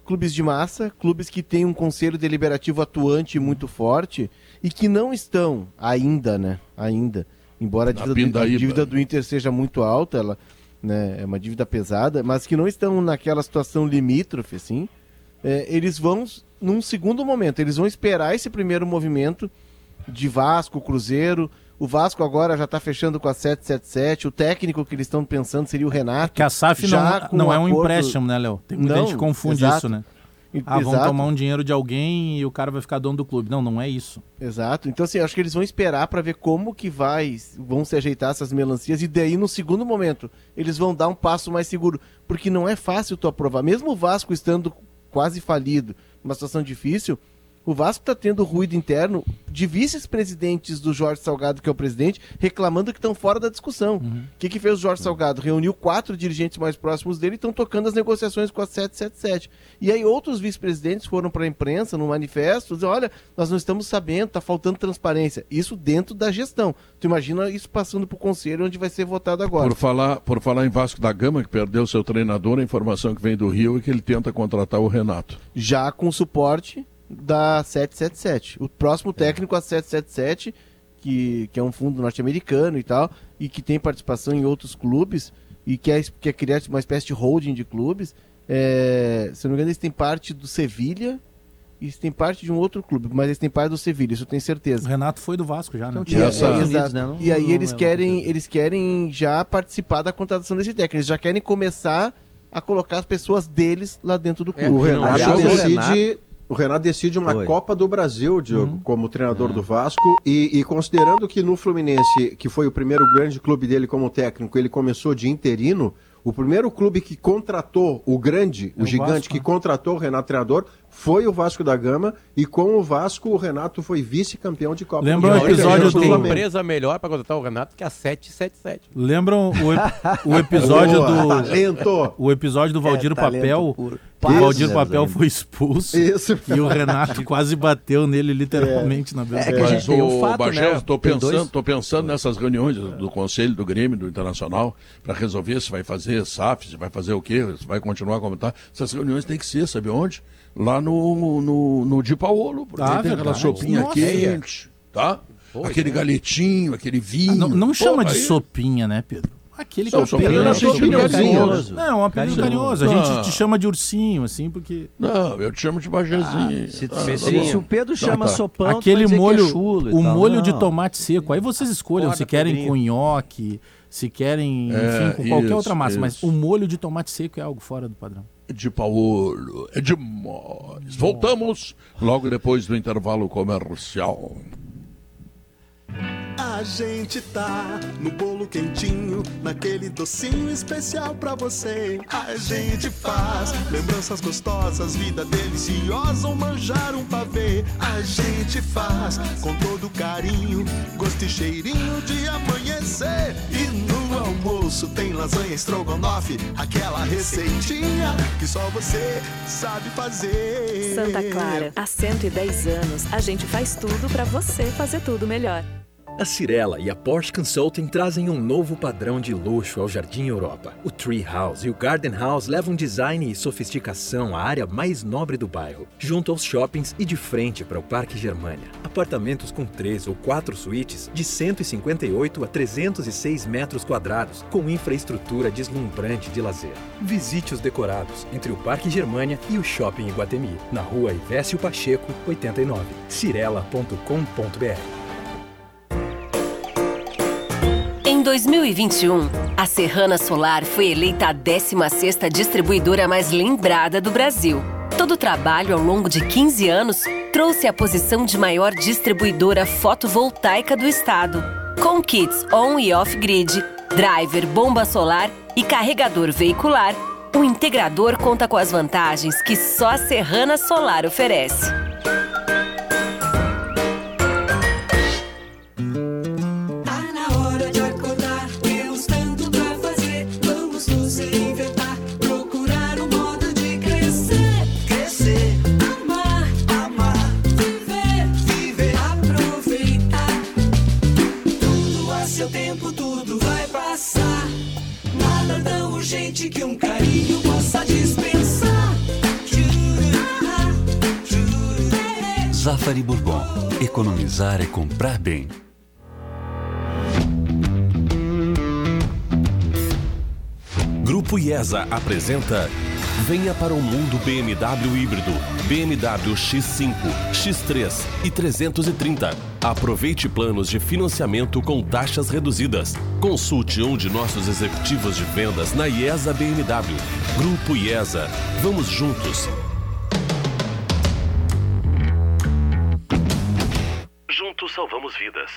clubes de massa, clubes que têm um conselho deliberativo atuante muito forte e que não estão ainda, né? Ainda. Embora a dívida, do, a dívida do Inter seja muito alta, ela né, é uma dívida pesada, mas que não estão naquela situação limítrofe, assim, é, eles vão, num segundo momento, eles vão esperar esse primeiro movimento de Vasco, Cruzeiro. O Vasco agora já está fechando com a 777. O técnico que eles estão pensando seria o Renato. Que a SAF já não, com não é um acordo- empréstimo, né, Léo? Tem muita Não, gente que confunde exato. isso, né? E- Ah, vão exato. tomar um dinheiro de alguém e o cara vai ficar dono do clube. Não, não é isso. Exato. Então, assim, acho que eles vão esperar para ver como que vai, vão se ajeitar essas melancias e daí, no segundo momento, eles vão dar um passo mais seguro. Porque não é fácil tu aprovar. Mesmo o Vasco estando quase falido, numa situação difícil, o Vasco está tendo ruído interno de vice-presidentes do Jorge Salgado, que é o presidente, reclamando que estão fora da discussão. O que, que fez o Jorge Salgado? Reuniu quatro dirigentes mais próximos dele e estão tocando as negociações com a 777. E aí outros vice-presidentes foram para a imprensa, no manifesto, dizer, olha, nós não estamos sabendo, está faltando transparência. Isso dentro da gestão. Tu imagina isso passando para o conselho, onde vai ser votado agora. Por falar, por falar em Vasco da Gama, que perdeu seu treinador, a informação que vem do Rio é que ele tenta contratar o Renato. já com suporte da 777. O próximo técnico a 777, que, que é um fundo norte-americano e tal, e que tem participação em outros clubes, e quer, quer criar uma espécie de holding de clubes, é, se eu não me engano, eles têm parte do Sevilha e eles têm parte de um outro clube, mas eles têm parte do Sevilha, isso eu tenho certeza. O Renato foi do Vasco já, né? E, é, é, exato. Né? Não- E aí não eles é querem, eles querem já participar da contratação desse técnico, eles já querem começar a colocar as pessoas deles lá dentro do clube. o Renato Aliás, decide. O Renato decide uma Oi. Copa do Brasil, Diogo, como treinador do Vasco, e, e considerando que no Fluminense, que foi o primeiro grande clube dele como técnico, ele começou de interino, o primeiro clube que contratou o grande, É o o gigante Vasco, que contratou o Renato treinador, foi o Vasco da Gama, e com o Vasco o Renato foi vice-campeão de Copa Lembra do o Brasil. episódio Ganhou do- Flamengo. empresa melhor para contratar o Renato que a 777. Lembram o, ep- o episódio Boa, do. talento. O episódio do Valdir É, Papel. puro. O Valdir. Papel foi expulso. Isso. E o Renato quase bateu nele, literalmente, na beira do Mas o Bagé, né? tô pensando, tô pensando nessas reuniões do, do Conselho do Grêmio, do Internacional, para resolver se vai fazer SAF, se vai fazer o quê, se vai continuar como tá. Essas reuniões tem que ser, sabe onde? Lá no, no, no Di Paolo, porque Ah, tem aquela sopinha Nossa. quente, tá? aquele galetinho, aquele vinho. Ah, não não Pô, chama de aí- sopinha, né, Pedro? Aquele Não, que não é sopinha carinhoso. Não, é um apelido Carinhoso. carinhoso. A gente Ah. te chama de ursinho, assim, porque. Não, eu te chamo de Bajezinho. se- Ah, se- tá bom. se o Pedro chama tá. sopão, Aquele molho, o molho de tomate seco. Aí vocês escolham Acorda, se querem Pedrinho. com nhoque, se querem, enfim, É, com qualquer isso, outra massa. Mas isso. o molho de tomate seco é algo fora do padrão. de Paulo, é demais. Voltamos logo depois do intervalo comercial. A gente tá no bolo quentinho, naquele docinho especial pra você. A gente faz lembranças gostosas, vida deliciosa, um manjar um pavê. A gente faz com todo carinho, gosto e cheirinho de amanhecer. E no almoço tem lasanha estrogonofe, aquela receitinha que só você sabe fazer. Santa Clara, há 110 anos, a gente faz tudo pra você fazer tudo melhor. A Cirela e a Porsche Consulting trazem um novo padrão de luxo ao Jardim Europa. O Tree House e o Garden House levam design e sofisticação à área mais nobre do bairro, junto aos shoppings e de frente para o Parque Germania. Apartamentos com três ou quatro suítes de 158 a 306 metros quadrados, com infraestrutura deslumbrante de lazer. Visite os decorados entre o Parque Germania e o Shopping Iguatemi, na rua Ivésio Pacheco, 89. cirela.com.br Em 2021, a Serrana Solar foi eleita a 16ª distribuidora mais lembrada do Brasil. Todo o trabalho ao longo de 15 anos trouxe a posição de maior distribuidora fotovoltaica do estado. Com kits on e off-grid, driver, bomba solar e carregador veicular, o integrador conta com as vantagens que só a Serrana Solar oferece. Tão urgente que um carinho possa dispensar. Zafari Bourbon. Economizar é comprar bem. Grupo IESA apresenta Venha para o mundo BMW híbrido, BMW X5, X3 e 330. Aproveite planos de financiamento com taxas reduzidas. Consulte um de nossos executivos de vendas na IESA BMW. Grupo IESA. Vamos juntos. Juntos salvamos vidas.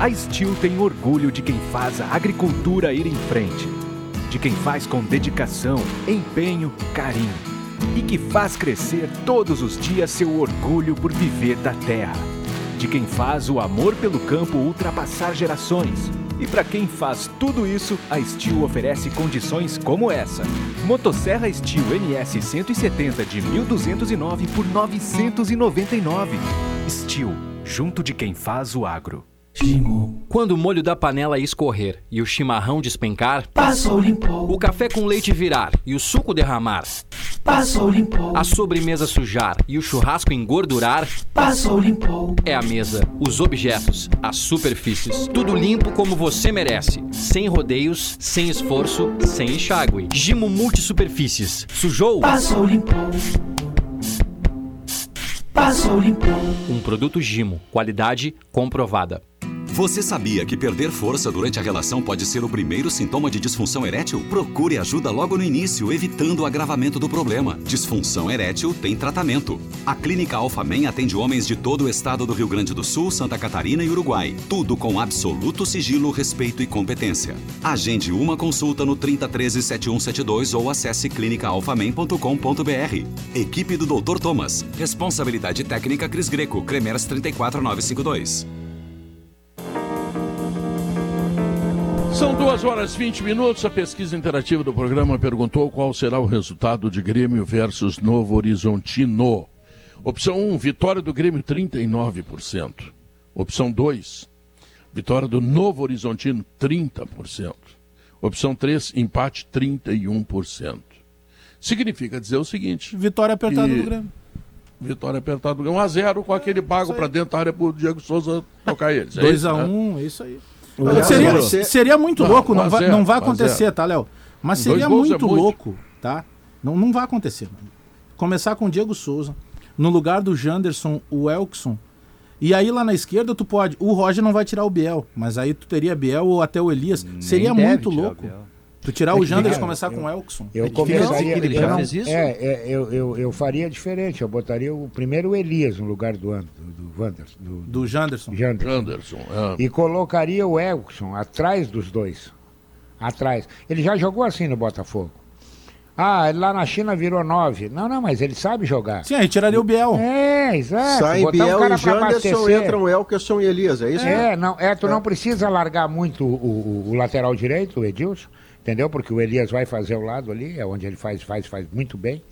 A Steel tem orgulho de quem faz a agricultura ir em frente, de quem faz com dedicação, empenho, carinho e que faz crescer todos os dias seu orgulho por viver da terra, de quem faz o amor pelo campo ultrapassar gerações. E para quem faz tudo isso, a Steel oferece condições como essa. Motosserra Steel NS 170 de 1209 por 999. Steel, junto de quem faz o agro. Quando o molho da panela escorrer e o chimarrão despencar, Passou, limpou. o café com leite virar e o suco derramar, Passou, limpou. A sobremesa sujar e o churrasco engordurar. Passou, limpou. É a mesa, os objetos, as superfícies. Tudo limpo como você merece. Sem rodeios, sem esforço, sem enxágue. Gimo Multisuperfícies. Sujou? Passou, limpou. Passou, limpou. Um produto Gimo. Qualidade comprovada. Você sabia que perder força durante a relação pode ser o primeiro sintoma de disfunção erétil? Procure ajuda logo no início, evitando o agravamento do problema. Disfunção erétil tem tratamento. A Clínica Alfamen atende homens de todo o estado do Rio Grande do Sul, Santa Catarina e Uruguai. Tudo com absoluto sigilo, respeito e competência. Agende uma consulta no 3013 7172 ou acesse clinicaalfamen.com.br. Equipe do Dr. Thomas. Responsabilidade técnica Cris Greco, Cremers 34952. São duas horas e 20 minutos. A pesquisa interativa do programa perguntou qual será o resultado de Grêmio versus Novo Horizontino. Opção 1, vitória do Grêmio 39%. Opção 2, vitória do Novo Horizontino 30%. Opção 3, empate 31%. Significa dizer o seguinte: Vitória apertada que- do Grêmio. Vitória apertada do Grêmio. 1x0 com aquele bago para dentro da área pro Diego Souza tocar eles. É 2 isso, a né? 1 é isso aí. A seria, seria muito Não, louco, não vai, zero, não vai acontecer, zero. tá, Léo? Mas seria é muito, muito. louco, tá? Não, não vai acontecer. mano. Começar com o Diego Souza, no lugar do Janderson, o Elkson. E aí lá na esquerda tu pode. O Roger não vai tirar o Biel, mas aí tu teria Biel ou até o Elias. seria deve muito louco. Biel. Tu tirar É o Janderson e começar eu- com o Elkson. Eu É começaria. diferente. eu não- É, é, eu, eu, eu faria diferente. Eu botaria o primeiro o Elias no lugar do, do, do Wanderson. Do, do Janderson. Janderson, é. E colocaria o Elkson atrás dos dois. Atrás. Ele já jogou assim no Botafogo. Ah, lá na China virou nove. Não, não, mas ele sabe jogar. Sim, aí tiraria o Biel. É, exato. Sai Botar um Biel cara e Janderson, entram Elkerson e Elias, é isso? É, não, é, tu não precisa largar muito o, o- o lateral direito, o Edilson, entendeu? Porque o Elias vai fazer o lado ali, é onde ele faz, faz, faz muito bem,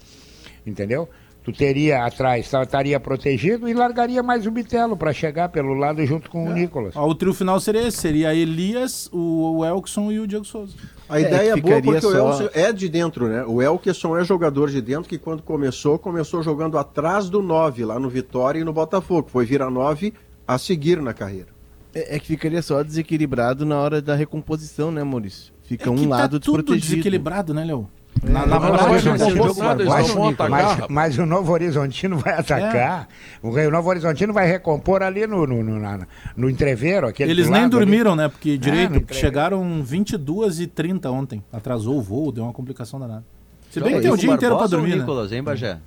entendeu? Tu teria atrás, tá- estaria protegido e largaria mais o Bitelo para chegar pelo lado junto com o Nicolas. Ó, o trio final seria esse: seria Elias, o, o Elkson e o Diego Souza. A ideia é, boa porque o Elson é de dentro, né? O Elkerson é jogador de dentro que quando começou, começou jogando atrás do 9, lá no Vitória e no Botafogo. Foi virar 9 a seguir na carreira. É, é que ficaria só desequilibrado na hora da recomposição, né, Maurício? Fica É um que lado tá tudo desequilibrado, né, Léo? É, Na, na mas. Mas, o Novo Horizontino vai atacar. O Rio Novo Horizontino vai recompor ali no, no, no, na- no entreveiro. Aquele Eles nem dormiram, ali. né? Porque É, direito, chegaram 22 e 30 ontem. Atrasou o voo, deu uma complicação danada. Se bem Joga que tem o dia inteiro pra dormir, né? Nicolas, hein, Bagé?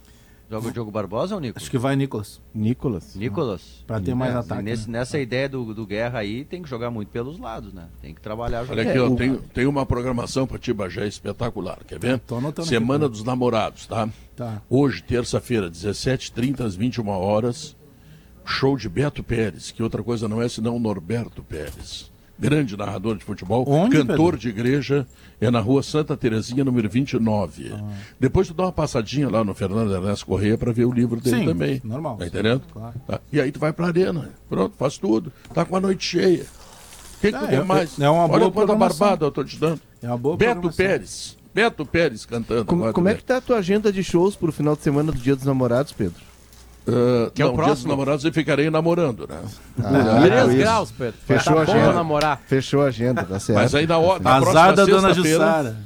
Joga o Diogo Barbosa ou Nicolas? Acho que vai Nicolas. Nicolas. Nicolas. Pra ter mais É, ataque, nesse- Nessa ideia do, do Guerra aí, tem que jogar muito pelos lados, né? Tem que trabalhar Olha aqui, ó, tem, tem uma programação para ti, Bagé, espetacular. Quer ver? anotando Semana aqui, dos Namorados, tá? Tá. Hoje, terça-feira, 17h30 às 21 horas, show de Beto Pérez, que outra coisa não é senão Norberto Pérez. Grande narrador de futebol, Onde, cantor Pedro? de igreja, é na rua Santa Terezinha, número 29. Ah. Depois tu dá uma passadinha lá no Fernando Ernesto Correia para ver o livro dele Sim, também. normal. Tá entendendo? Claro. Tá. E aí tu vai pra arena, pronto, faz tudo. Tá com a noite cheia. O que, que Ah, tu é- quer mais? é uma boa Olha quanta programação. barbada eu tô te dando. É uma boa Beto. Pérez. Beto Pérez cantando. Como, agora como é também. que tá a tua agenda de shows pro final de semana do Dia dos Namorados, Pedro? Ah, Que é o não, dia dos próximo? namorados eu ficarei namorando, né? Ah, Três isso. graus, Pedro. Fechou Tá a agenda. namorar. Fechou a agenda, tá certo. Mas aí na hora, na Azar da dona Jussara.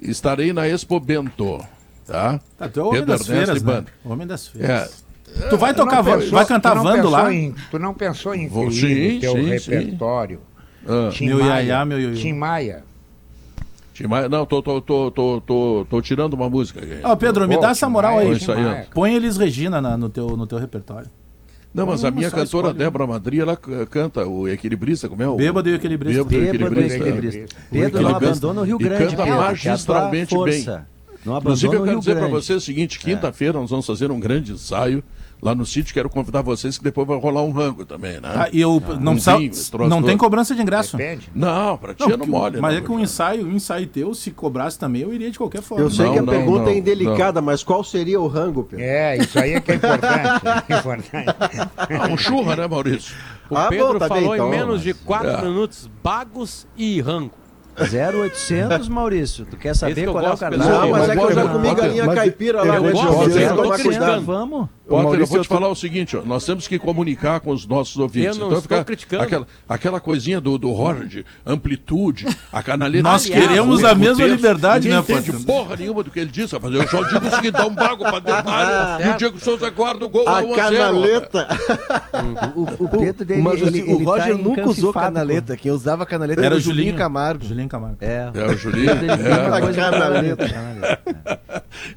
estarei na Expo Bento, tá? Tá, tu é o homem das feiras, né? Homem das feiras. É. Tu vai Tu não tocar, pensou- vai cantar não Vando lá? em- tu não pensou em Vou- sim, teu sim, sim. repertório Ah. Tim Meu Maia, iaiá, meu ioiô. Tim Maia. Não, tô, tô, tô, tô, tô, tô tirando uma música aqui. Ó, Pedro, me dá essa moral aí. Isso aí, ó. Põe Elis Regina na- no, teu, no teu repertório. Não, mas a minha cantora escolhe. Débora Madri, ela canta o Equilibrista, como é o... Bêbado e o Equilibrista. Bêbado e o Bêbado e Equilibrista. Pedro, não canta- abandona o Rio e Grande, canta Pedro, que é magistralmente bem. Não Inclusive, eu quero dizer para vocês o seguinte, quinta-feira nós vamos fazer um grande ensaio lá no sítio, quero convidar vocês que depois vai rolar um rango também, né? Ah, e eu não, Um vinho, não tem cobrança de ingresso. Depende. Não, pra ti Não, não mole. Mas né, é que um ensaio, um ensaio teu, se cobrasse também, eu iria de qualquer forma. Eu sei Não, que a não, pergunta não, é indelicada, mas qual seria o rango, Pedro? É, isso aí é que é importante. é importante. Ah, um churra, né, Maurício? O Ah, bom, Pedro tá bem, falou então, em menos mas- de 4 É. minutos bagos e rango. 0800, Maurício. Tu quer saber qual é o pessoal. Não, mas é que eu já comi galinha caipira lá, eu gosto, eu tô. Vamos. Potter, eu Maurício, vou eu te tô- falar o seguinte, ó, nós temos que comunicar com os nossos ouvintes. Eu não então estou fica criticando. aquela, aquela coisinha do, do Roger, de amplitude, a canaleta. Nós queremos o a mesma texto, liberdade, ninguém né, Potter? porra nenhuma do que ele disse, rapaz. Eu só digo o seguinte, dá um bago pra dentro da área, e o Diego Souza guarda o gol A 1 a 0, canaleta. O, o Pedro dele, Mas ele, o ele Roger tá nunca usou canaleta. Quem usava canaleta Era era o o Julinho Julinho. Camargo. Julinho Camargo. É. É o Julinho.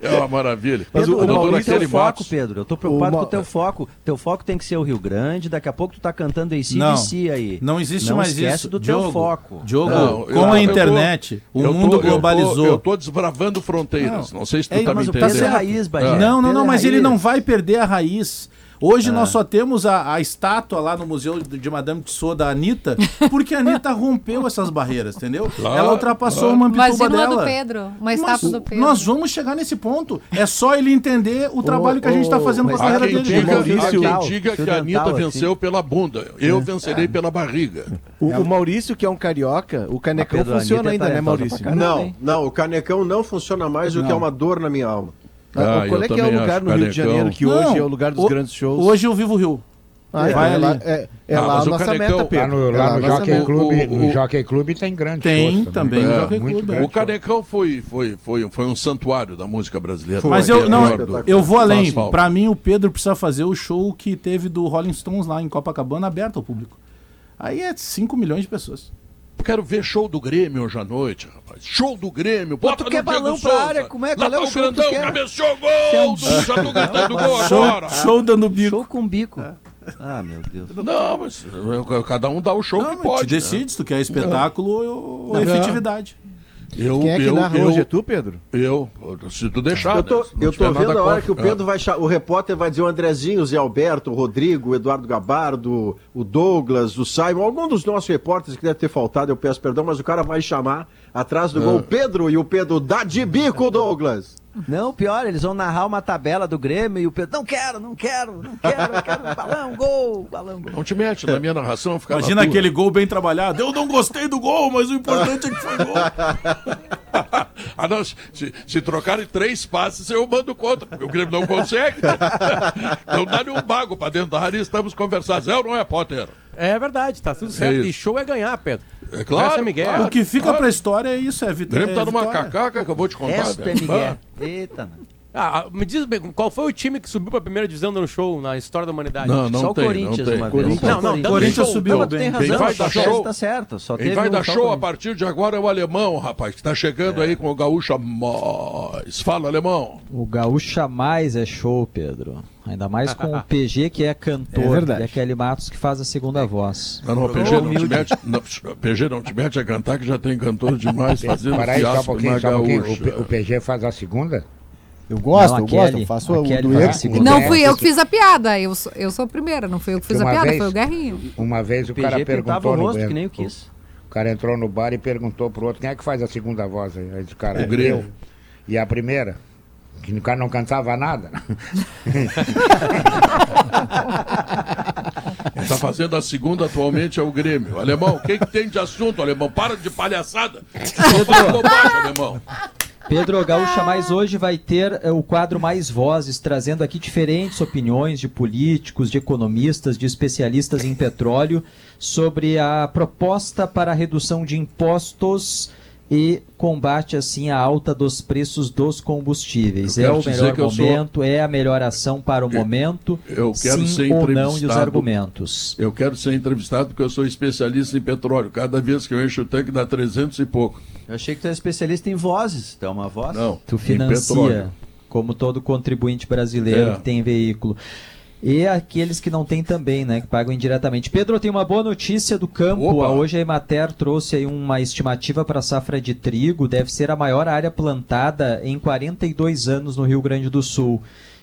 É, é uma maravilha. Pedro, o o doutor Maurício, foco, Matos. Pedro. Eu tô preocupado O com o teu foco. Teu foco tem que ser o Rio Grande. Daqui a pouco tu tá cantando em Não, CBC aí. não existe não mais esquece isso. do Diogo, teu foco. Diogo, Não, com eu- a eu tô- internet, o eu tô- mundo eu tô- globalizou. Eu tô desbravando fronteiras. Não, sei se tu É, tá me mas o entendendo. Pedro é raiz, Bagé. É. Não, não, não, é mas ele não vai perder a raiz. Hoje Ah. nós só temos a, a estátua lá no Museu de Madame Tussauds da Anitta, porque a Anitta rompeu essas barreiras, entendeu? Claro, Ela ultrapassou claro. uma ambituba Imagina uma dela. do Pedro, uma Mas estátua do Pedro. nós vamos chegar nesse ponto. É só ele entender o trabalho que a gente está fazendo com a carreira dele. diga, Maurício- há quem Dental, diga que a Anitta dental, assim. venceu pela bunda. Eu vencerei pela barriga. O, o Maurício, que é um carioca, o canecão funciona é ainda, né, talentosa Maurício? Não, não, o canecão não funciona mais, o que é uma dor na minha alma. Ah, Ah, Qual é que é o lugar no Rio de Canecão. Janeiro que Não, hoje é o lugar dos o- grandes shows? Hoje eu vivo o Rio. Ah, vai é, lá, ali. é, é Ah, lá mas a o nossa Canecão- meta, Lá Pedro. no, É lá no Jockey. Club, O- o- Jockey Club tem grande Tem shows também, É. Jockey Club, grande. O Canecão foi, foi, foi, foi um santuário da música brasileira. Mas Foi eu, não, do- eu vou além. Pra mim, o Pedro precisa fazer o show que teve do Rolling Stones lá em Copacabana, aberto ao público. Aí é 5 milhões de pessoas. Eu Quero ver show do Grêmio hoje à noite, rapaz. Show do Grêmio. Bota tu quer no Diego balão pra área, como é? Qual é o show que tu grandão, quer? cabeceou, gol! do- Já tô gritando gol Show, agora. show dando bico. Show com bico. Ah, meu Deus. Não, mas cada um dá o show Não, que pode. tu decide se tu quer espetáculo ou, ou É. efetividade. Eu, Quem é que eu, narra eu, hoje? É tu, Pedro? Eu, se tu deixar. Eu tô, né? Eu tô vendo a hora contra. que o Pedro vai chamar. O repórter vai dizer o Andrezinho, o Zé Alberto, o Rodrigo, o Eduardo Gabardo, o Douglas, o Simon, algum dos nossos repórteres que deve ter faltado, eu peço perdão, mas o cara vai chamar atrás do É. gol Pedro e o Pedro dá de bico, Douglas. Não, pior, eles vão narrar uma tabela do Grêmio e o Pedro, não quero, não quero, não quero, eu quero balão, gol, balão, gol. Não te mete na minha narração, fica na Imagina tua. aquele gol bem trabalhado. Eu não gostei do gol, mas o importante é que foi gol. ah, não, se, se trocarem três passes, eu mando contra, porque o Grêmio não consegue. então dá-lhe um bago pra dentro da área e estamos conversando. Zé ou não é, Potter? É verdade, tá tudo certo. isso. e show é ganhar, Pedro. É claro, Essa é Miguel. claro. O que fica claro. pra história é isso, é O vitória. Grêmio tá é numa vitória. cacaca que eu vou te contar. Esta é. Miguel. Eita, né? Ah, me diz bem, qual foi o time que subiu pra primeira divisão dando show na história da humanidade? Não, não Só o tem, Corinthians não tem. uma vez. Corinthians- Não, não, dando Corinthians show. subiu Não, tem Quem razão, vai dar show? tá certo. Só Quem teve vai um dar show a Corinthians. partir de agora é o alemão, rapaz, que tá chegando aí com o gaúcho mais. Fala, alemão. O Gaúcha Mais é show, Pedro. Ainda mais com o PG, que é cantor. É verdade. E a Kelly Matos, que faz a segunda voz. Não, não, o PG não te mete. Não, PG não te mete a cantar, que já tem cantor demais fazendo Para aí, um fiasco pouquinho, na um. O, gaúcha. P- o PG faz a segunda? Eu gosto, Não, a eu gosto. Kelly- Eu faço a o Kelly dueto. faz a com- segunda. Não fui eu que fiz a piada, eu sou, eu sou a primeira, não fui eu que fiz a Uma piada, vez- foi o Guerrinho. Uma vez o PG cara perguntou o no rosto, bar- que nem eu quis. O cara entrou no bar e perguntou pro outro, quem é que faz a segunda voz aí? Aí disse, cara, O é Grêmio. eu. E a primeira? Que o cara não cantava nada. Quem tá fazendo a segunda atualmente é o Grêmio. Alemão, o que, que tem de assunto, alemão? Para de palhaçada. Só faz bobagem, alemão. Pedro Gaúcha Mais hoje vai ter eh, o quadro Mais Vozes, trazendo aqui diferentes opiniões de políticos, de economistas, de especialistas em petróleo, sobre a proposta para a redução de impostos e combate assim a alta dos preços dos combustíveis. Eu É o melhor que eu sou- momento, é a melhor ação para o momento, Eu quero sim ser ou não e os entrevistado. argumentos. Eu quero ser entrevistado porque eu sou especialista em petróleo. Cada vez que eu encho o tanque dá 300 e pouco. Eu achei que tu é especialista em vozes. Tu é uma voz? Não. Tu financia, como todo contribuinte brasileiro É. que tem veículo. E aqueles que não têm também, né, que pagam indiretamente. Pedro, tenho uma boa notícia do campo. Opa. Hoje a Emater trouxe aí uma estimativa para a safra de trigo. Deve ser a maior área plantada em 42 anos no Rio Grande do Sul.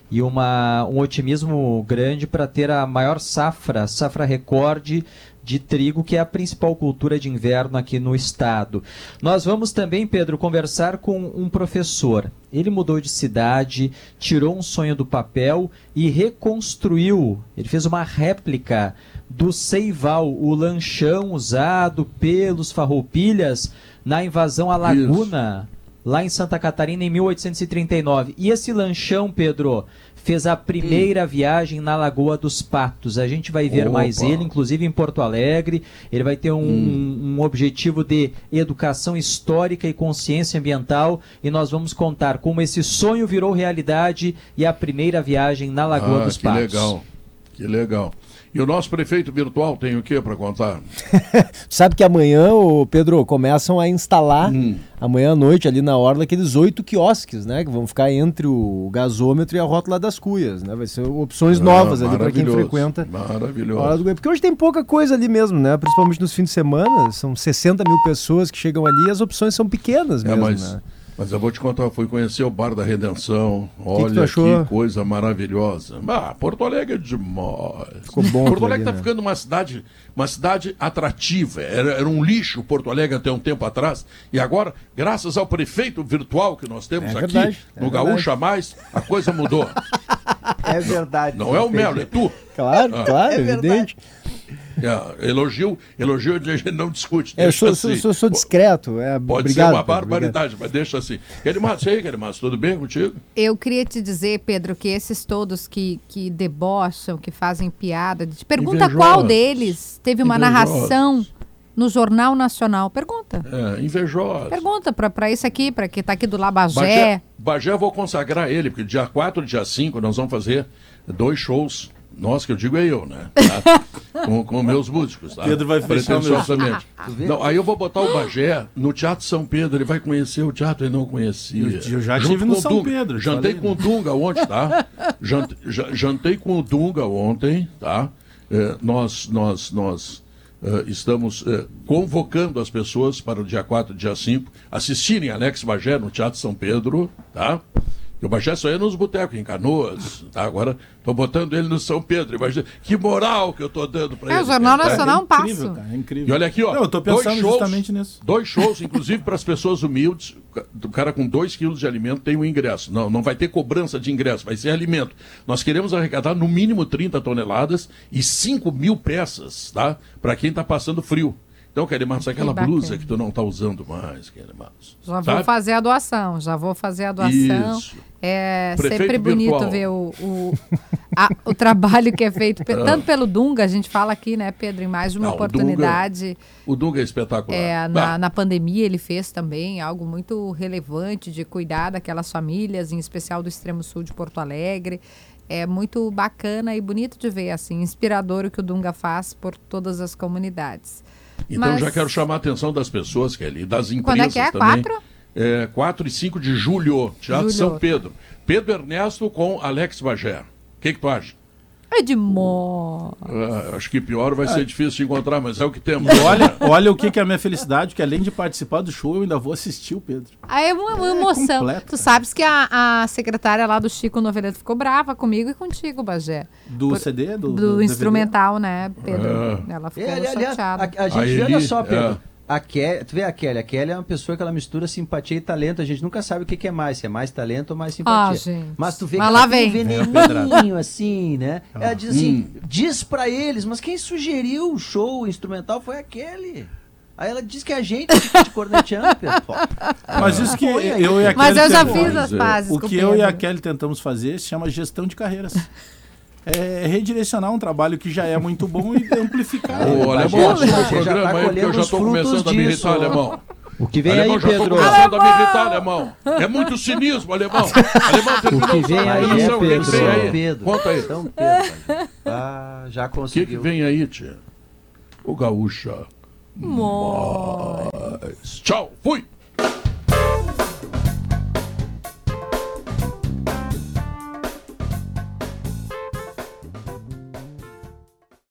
E uma, um otimismo grande para ter a maior safra, safra recorde de trigo, que é a principal cultura de inverno aqui no estado. Nós vamos também, Pedro, conversar com um professor. Ele mudou de cidade, tirou um sonho do papel e reconstruiu. Ele fez uma réplica do Seival, o lanchão usado pelos farroupilhas na invasão à Laguna, lá em Santa Catarina em 1839. E esse lanchão, Pedro, fez a primeira viagem na Lagoa dos Patos. A gente vai ver Opa. mais ele, inclusive em Porto Alegre. Ele vai ter um, um objetivo de educação histórica e consciência ambiental. E nós vamos contar como esse sonho virou realidade e a primeira viagem na Lagoa ah, dos que Patos. legal, que legal. E o nosso prefeito virtual tem o que para contar? Sabe que amanhã, o Pedro, começam a instalar, Hum. amanhã à noite, ali na Orla, aqueles oito quiosques, né? Que vão ficar entre o gasômetro e a rótula das cuias, né? Vai ser opções Ah, novas ali para quem frequenta. maravilhoso. do. Porque hoje tem pouca coisa ali mesmo, né? Principalmente nos fins de semana, são 60 mil pessoas que chegam ali e as opções são pequenas É, mesmo, mas, né? Mas eu vou te contar, eu fui conhecer o Bar da Redenção. que Olha que, achou? coisa maravilhosa. Ah, Porto Alegre é demais. Ficou bom Porto Alegre está né? ficando uma cidade, uma cidade atrativa. Era, era um lixo Porto Alegre até um tempo atrás. E agora, graças ao prefeito virtual que nós temos É aqui, verdade, é no verdade. Gaúcha Mais, a coisa mudou. É verdade. Não é o Melo, é tu. Claro, Ah. claro, evidente. É, elogio, elogio a gente não discute. É, eu deixa sou, assim. sou- sou discreto. É, Pode obrigado, ser uma barbaridade, mas deixa assim. Querimatos, e aí, Querimatos, tudo bem contigo? Eu queria te dizer, Pedro, que esses todos que, que debocham, que fazem piada, te pergunta Invejosos. qual deles teve uma Invejosos. narração no Jornal Nacional. Pergunta. É, invejoso. Pergunta pra, pra isso aqui, pra que tá aqui do Labagé. Bagé, Bagé eu vou consagrar ele, porque dia 4 e dia 5 nós vamos fazer dois shows. Nós, que eu digo é eu, né? Tá? com, com meus músicos, tá? Pedro vai fechar o meu. Pretensiosamente. Tu vê? Não, aí eu vou botar o Bagé no Teatro São Pedro, ele vai conhecer o teatro, ele não conhecia. Eu- eu já Junto tive no São Dunga. Pedro, Jantei falei, com o Dunga ontem, tá? Jant- ja- jantei com o Dunga ontem, tá? É, nós, nós, nós eh, estamos eh, convocando as pessoas para o dia 4 e dia 5 assistirem Alex Bagé no Teatro São Pedro, tá? E o Bagé só ia nos botecos, em Canoas, tá? Agora estou botando ele no São Pedro. Imagina, que moral que eu estou dando para É, ele. o Jornal. Nacional é um passo. incrível, cara, é incrível. E olha aqui, ó. Não, eu tô dois pensando shows, justamente nisso. Dois shows, inclusive para as pessoas humildes. O cara com 2 quilos de alimento tem um ingresso. Não, não vai ter cobrança de ingresso, vai ser alimento. Nós queremos arrecadar no mínimo 30 toneladas e 5 mil peças, tá? Para quem está passando frio. Então, Querimatos, aquela bacana. blusa que tu não está usando mais, Querimatos. Já vou sabe? fazer a doação, já vou fazer a doação. Isso. É Prefeito sempre bonito virtual. ver o, o, a- o trabalho que é feito, Ah. tanto pelo Dunga, a gente fala aqui, né, Pedro, em mais de uma Ah, o oportunidade. O Dunga é espetacular. É, na, Ah, na pandemia ele fez também algo muito relevante de cuidar daquelas famílias, em especial do extremo sul de Porto Alegre. É muito bacana e bonito de ver, assim, inspirador o que o Dunga faz por todas as comunidades. Então Mas- já quero chamar a atenção das pessoas, Kelly, e das Quando empresas é que é? também. Quatro? É, 4 e 5 de julho, Teatro Julho. São Pedro. Pedro Ernesto com Alex Bagé. O que, que tu acha? Edmond. Ah, acho que pior vai ser difícil de encontrar, mas é o que temos. Olha, olha o que, que é a minha felicidade, que além de participar do show, eu ainda vou assistir o Pedro. Aí é uma, uma emoção. completo, tu sabes que a, a secretária lá do Chico Noveleto ficou brava comigo e contigo, Bagé. Do Por- CD? Do, Do, do DVD? instrumental, né, Pedro? É. Ela ficou É, chateada. a, a gente, Aí olha ele- só, Pedro. é. A Kelly, tu vê a Kelly, a Kelly é uma pessoa que ela mistura simpatia e talento. A gente nunca sabe o que, que é mais, se é mais talento ou mais simpatia. Ah, gente. Mas tu vê Mas que lá ela tem um vem. veneninho assim, né? Ela diz assim, Hum. diz pra eles, mas quem sugeriu o show instrumental foi a Kelly. Aí ela diz que a gente fica te corneteando. Mas isso que eu e a Mas Kelly eu já tentamos- fiz as pazes O que o eu e a. Kelly tentamos fazer se chama gestão de carreiras. É redirecionar um trabalho que já é muito bom e amplificar. Ô, alemão, assuma o programa tá aí, porque eu já estou começando a me irritar, alemão. O que vem alemão, aí, já estou Pedro? começando a me irritar, alemão. É muito cinismo, alemão. Alemão, terminou O que vem aí, programação, o que Pedro? vem aí? Pedro. Conta aí. São Pedro. Ah, já O que, que conseguiu. vem aí, tia? O gaúcha. Mais. Tchau, fui!